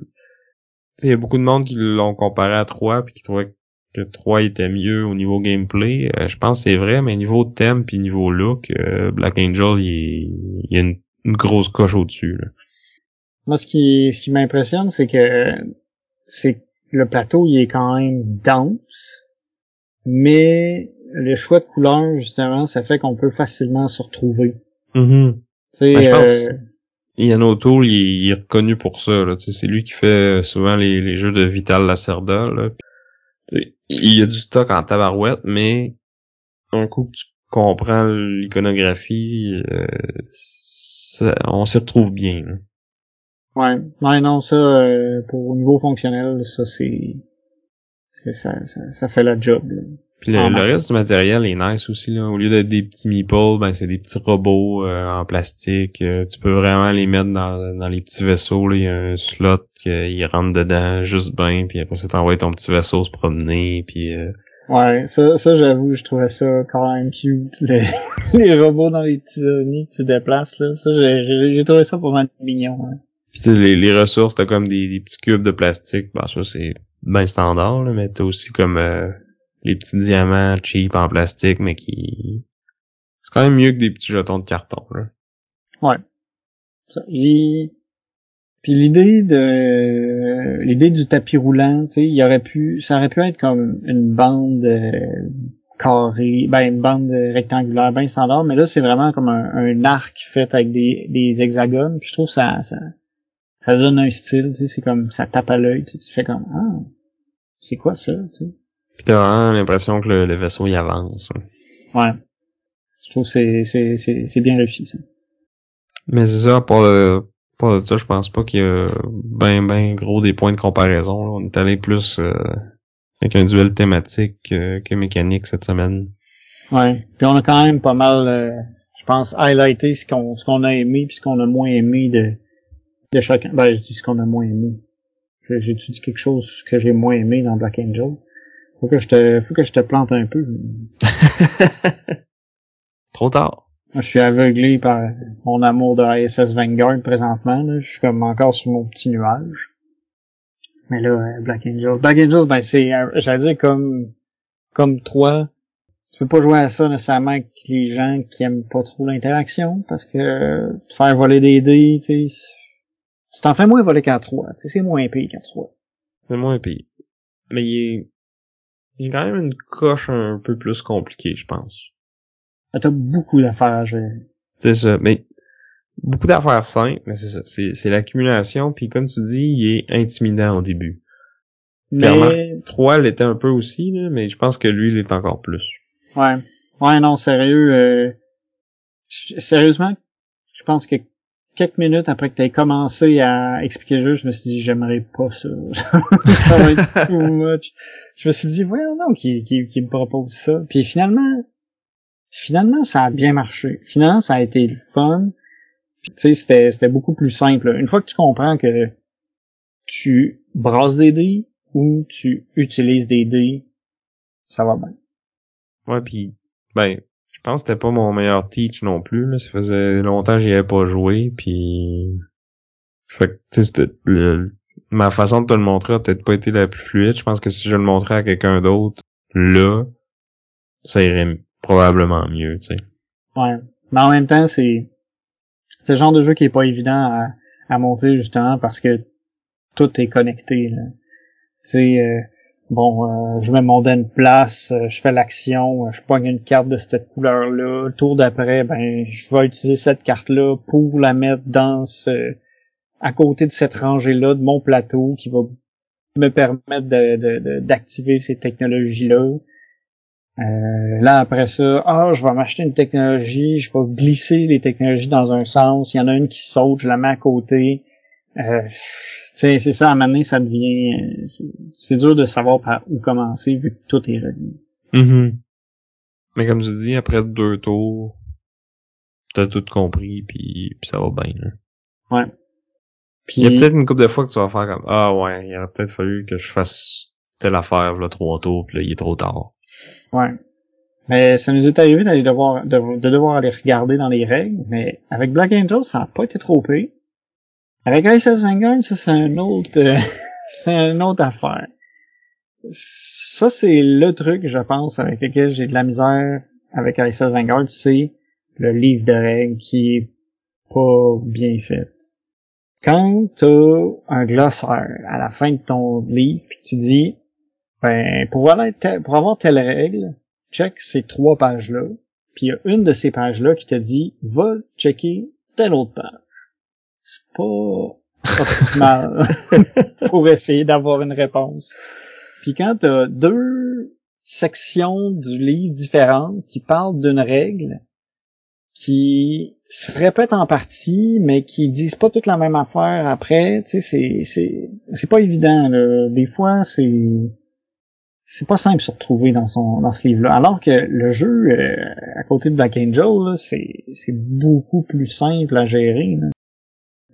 Il y a beaucoup de monde qui l'ont comparé à 3 puis qui trouvaient que 3 était mieux au niveau gameplay. je pense que c'est vrai, mais niveau thème puis niveau look, Black Angel, il, y a une, une grosse coche au-dessus. Moi, ce qui, ce qui m'impressionne, c'est que c'est le plateau il est quand même dense, mais le choix de couleurs justement, ça fait qu'on peut facilement se retrouver. Mm -hmm. Ian O'Toole, il, est reconnu pour ça. C'est lui qui fait souvent les, jeux de Vital Lacerda. Là. Il y a du stock en tabarouette, mais un coup que tu comprends l'iconographie, euh, on s'y retrouve bien. Ouais, ouais non ça euh, pour au niveau fonctionnel ça c'est c'est ça, ça, ça fait la job. Puis le, le reste du matériel est nice aussi là. Au lieu d'être des petits meeples, ben c'est des petits robots euh, en plastique. Euh, tu peux vraiment les mettre dans, dans les petits vaisseaux. Là. Il y a un slot qu'ils rentrent dedans juste bien. Puis après ça t'envoies ton petit vaisseau se promener. Puis euh, Ouais, ça, ça j'avoue, je trouvais ça quand même cute. Les, les robots dans les petits ovnis que tu déplaces là, ça j'ai j'ai trouvé ça pour mal mignon. Hein. Puis tu sais, les, les ressources, t'as comme des, des petits cubes de plastique. Ben ça c'est bien standard, là, mais t'as aussi comme euh, les petits diamants cheap en plastique, mais qui... C'est quand même mieux que des petits jetons de carton, là. Ouais. Et... Puis l'idée de l'idée du tapis roulant, tu sais, il aurait pu ça aurait pu être comme une bande euh, carrée, ben une bande rectangulaire bien standard, mais là c'est vraiment comme un, arc fait avec des, des hexagones, puis je trouve ça ça ça donne un style, tu sais, c'est comme ça tape à l'œil, tu fais comme ah c'est quoi ça, tu sais? Puis t'as vraiment l'impression que le, le, vaisseau y avance. Ouais. ouais. Je trouve que c'est, c'est, c'est, c'est bien réussi, ça. Mais c'est ça, pour le, pour ça, je pense pas qu'il y a ben ben gros des points de comparaison. Là. On est allé plus euh, avec un duel thématique euh, que mécanique cette semaine. Ouais. Puis on a quand même pas mal, euh, je pense, highlighté ce qu'on ce qu'on a aimé puis ce qu'on a moins aimé de de chacun. Ben je dis ce qu'on a moins aimé. J'ai dit quelque chose que j'ai moins aimé dans Black Angel? Faut que je te, faut que je te plante un peu. Trop tard. Moi, je suis aveuglé par mon amour de ISS Vanguard présentement. Là. Je suis comme encore sur mon petit nuage. Mais là, euh, Black Angel. Black Angel, ben c'est, j'allais dire comme, comme toi. Tu peux pas jouer à ça nécessairement avec les gens qui aiment pas trop l'interaction, parce que te faire voler des dés, tu sais, tu t'en fais moins voler qu'à 3. Tu sais, c'est moins pire qu'à 3. C'est moins pire. Mais il est, il y a quand même une coche un peu plus compliquée, je pense. Ah, t'as beaucoup d'affaires à gérer. C'est ça, mais beaucoup d'affaires simples, mais c'est ça. C'est, l'accumulation, puis comme tu dis, il est intimidant au début. Mais... 3 l'était un peu aussi, là, mais je pense que lui, il est encore plus. Ouais. Ouais, non, sérieux. Euh... Sérieusement, je pense que quelques minutes après que tu aies commencé à expliquer le jeu, je me suis dit j'aimerais pas ça. ça va être too much. Je me suis dit ouais non qui qui me propose ça. Puis finalement finalement ça a bien marché. Finalement ça a été le fun. Tu sais c'était c'était beaucoup plus simple. Une fois que tu comprends que tu brasses des dés ou tu utilises des dés, ça va bien. Ouais puis ben je pense que c'était pas mon meilleur teach non plus. Là. Ça faisait longtemps que j'y avais pas joué. Puis. Fait que, tu sais, ma façon de te le montrer a peut-être pas été la plus fluide. Je pense que si je le montrais à quelqu'un d'autre, là, ça irait probablement mieux, tu sais. Ouais. Mais en même temps, c'est. C'est le genre de jeu qui est pas évident à, à montrer justement parce que tout est connecté. Tu sais, euh, bon, euh, je mets mon dé une place, euh, je fais l'action, euh, je pogne une carte de cette couleur-là. Le tour d'après, ben, je vais utiliser cette carte-là pour la mettre dans ce, à côté de cette rangée-là de mon plateau qui va me permettre d'activer de, ces technologies-là. là après ça, ah, je vais m'acheter une technologie, je vais glisser les technologies dans un sens. Il y en a une qui saute, je la mets à côté. Euh, c'est ça, à un moment donné, ça devient... C'est dur de savoir par où commencer vu que tout est relié. Mm-hmm. Mais comme je dis, après deux tours, t'as tout compris, puis, ça va bien. Là. Ouais. Puis... Il y a peut-être une couple de fois que tu vas faire comme Ah ouais, il aurait peut-être fallu que je fasse telle affaire, là, trois tours, puis là, il est trop tard. Ouais. Mais ça nous est arrivé d'aller devoir, de, de, devoir aller regarder dans les règles, mais avec Black Angel, ça n'a pas été trop pire. Avec ISS Vanguard, ça c'est un autre, euh, c'est une autre affaire. Ça c'est le truc, je pense, avec lequel j'ai de la misère avec ISS Vanguard, c'est le livre de règles qui est pas bien fait. Quand t'as un glossaire à la fin de ton livre, pis tu dis, ben, pour avoir, pour avoir telle règle, check ces trois pages-là, puis il y a une de ces pages-là qui te dit, va checker telle autre page c'est pas optimal pour essayer d'avoir une réponse. Puis quand tu as deux sections du livre différentes qui parlent d'une règle qui se répètent en partie, mais qui disent pas toute la même affaire après, tu sais, c'est, c'est, pas évident, là. Des fois, c'est, c'est pas simple de se retrouver dans son dans ce livre-là. Alors que le jeu, euh, à côté de Black Angel, c'est c'est beaucoup plus simple à gérer.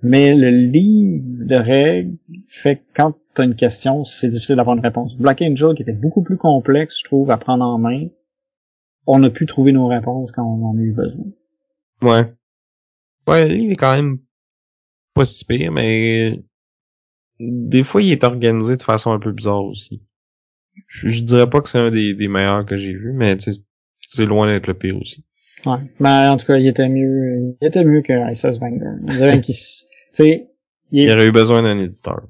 Mais le livre de règles fait que quand t'as une question, c'est difficile d'avoir une réponse. Black Angel, qui était beaucoup plus complexe, je trouve, à prendre en main, on a pu trouver nos réponses quand on en a eu besoin. Ouais. Ouais, le livre est quand même pas si pire, mais des fois, il est organisé de façon un peu bizarre aussi. Je, je dirais pas que c'est un des, des meilleurs que j'ai vu, mais c'est loin d'être le pire aussi. Ouais. Mais en tout cas, il était mieux, il était mieux que avez qui, tu sais, il, il aurait eu besoin d'un éditeur.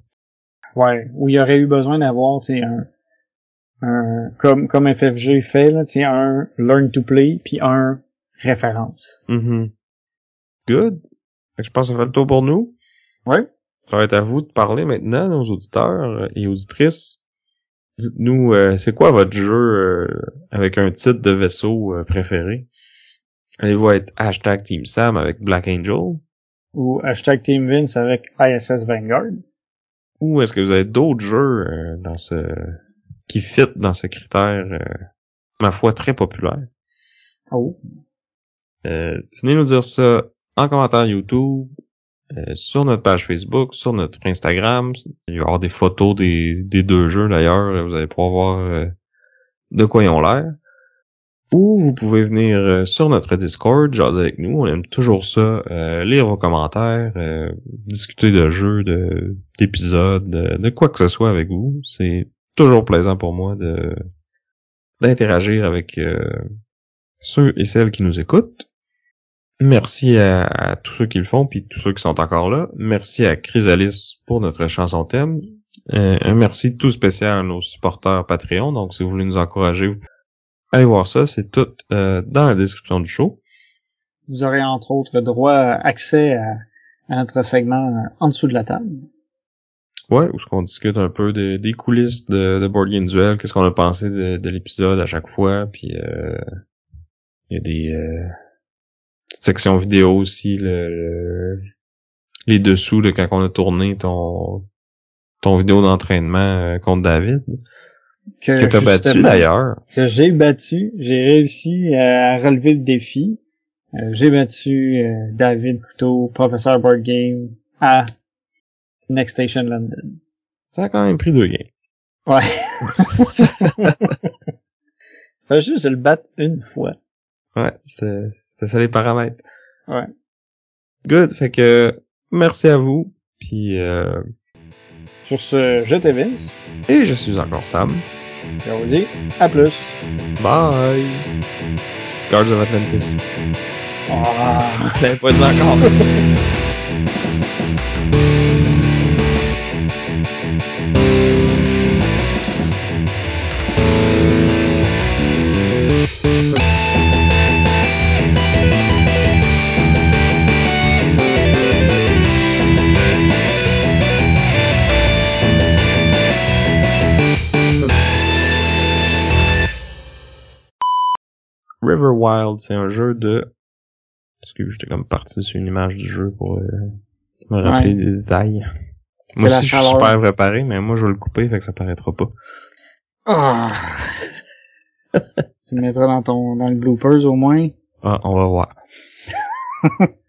Ouais. Ou il aurait eu besoin d'avoir, tu sais, un, un, comme, comme FFG fait, là, tu sais, un learn to play puis un référence. Mm Good. Je pense que ça fait le tour pour nous. Ouais. Ça va être à vous de parler maintenant, nos auditeurs et auditrices. Dites-nous, euh, c'est quoi votre jeu euh, avec un titre de vaisseau euh, préféré? Allez-vous être hashtag Team Sam avec Black Angel? Ou hashtag Team Vince avec ISS Vanguard? Ou est-ce que vous avez d'autres jeux dans ce qui fit dans ce critère, ma foi, très populaire? Oh. Venez nous dire ça en commentaire YouTube, euh, sur notre page Facebook, sur notre Instagram. Il va y avoir des photos des, des deux jeux d'ailleurs. Vous allez pouvoir voir euh, de quoi ils ont l'air. Ou vous pouvez venir euh, sur notre Discord, jaser avec nous. On aime toujours ça. lire vos commentaires, discuter de jeux, de d'épisodes, de, de, quoi que ce soit avec vous. C'est toujours plaisant pour moi de d'interagir avec ceux et celles qui nous écoutent. Merci à, tous ceux qui le font, puis tous ceux qui sont encore là. Merci à Chrysalis pour notre chanson thème. Euh, un merci tout spécial à nos supporters Patreon. Donc, si vous voulez nous encourager, vous allez voir ça. C'est tout euh, dans la description du show. Vous aurez entre autres droit accès à, notre segment en dessous de la table. Ouais, où ce qu'on discute un peu des, coulisses de, de Board Game Duel, qu'est-ce qu'on a pensé de, l'épisode à chaque fois, puis euh, il y a des section vidéo aussi, le, les dessous de quand on a tourné ton ton vidéo d'entraînement euh, contre David. Que, tu as battu d'ailleurs. Que j'ai battu. J'ai réussi à relever le défi. Euh, j'ai battu euh, David Couteau, professeur Board Game, à Next Station London. Ça a quand même pris deux games. Ouais. Faut juste le battre une fois. Ouais, c'est c'est ça les paramètres. Ouais. Good. Fait que merci à vous. Puis euh... sur ce, je Vince. Et je suis encore Sam. Et on vous dit à plus. Bye. Guards of Atlantis. Ah, oh, pas dit encore. River Wild, c'est un jeu de... Parce que j'étais comme parti sur une image du jeu pour euh, me rappeler des détails. Moi aussi, je suis super préparé, mais moi, je vais le couper, fait que ça paraîtra pas. Ah. tu le mettras dans ton, dans le bloopers au moins. Ah, on va voir.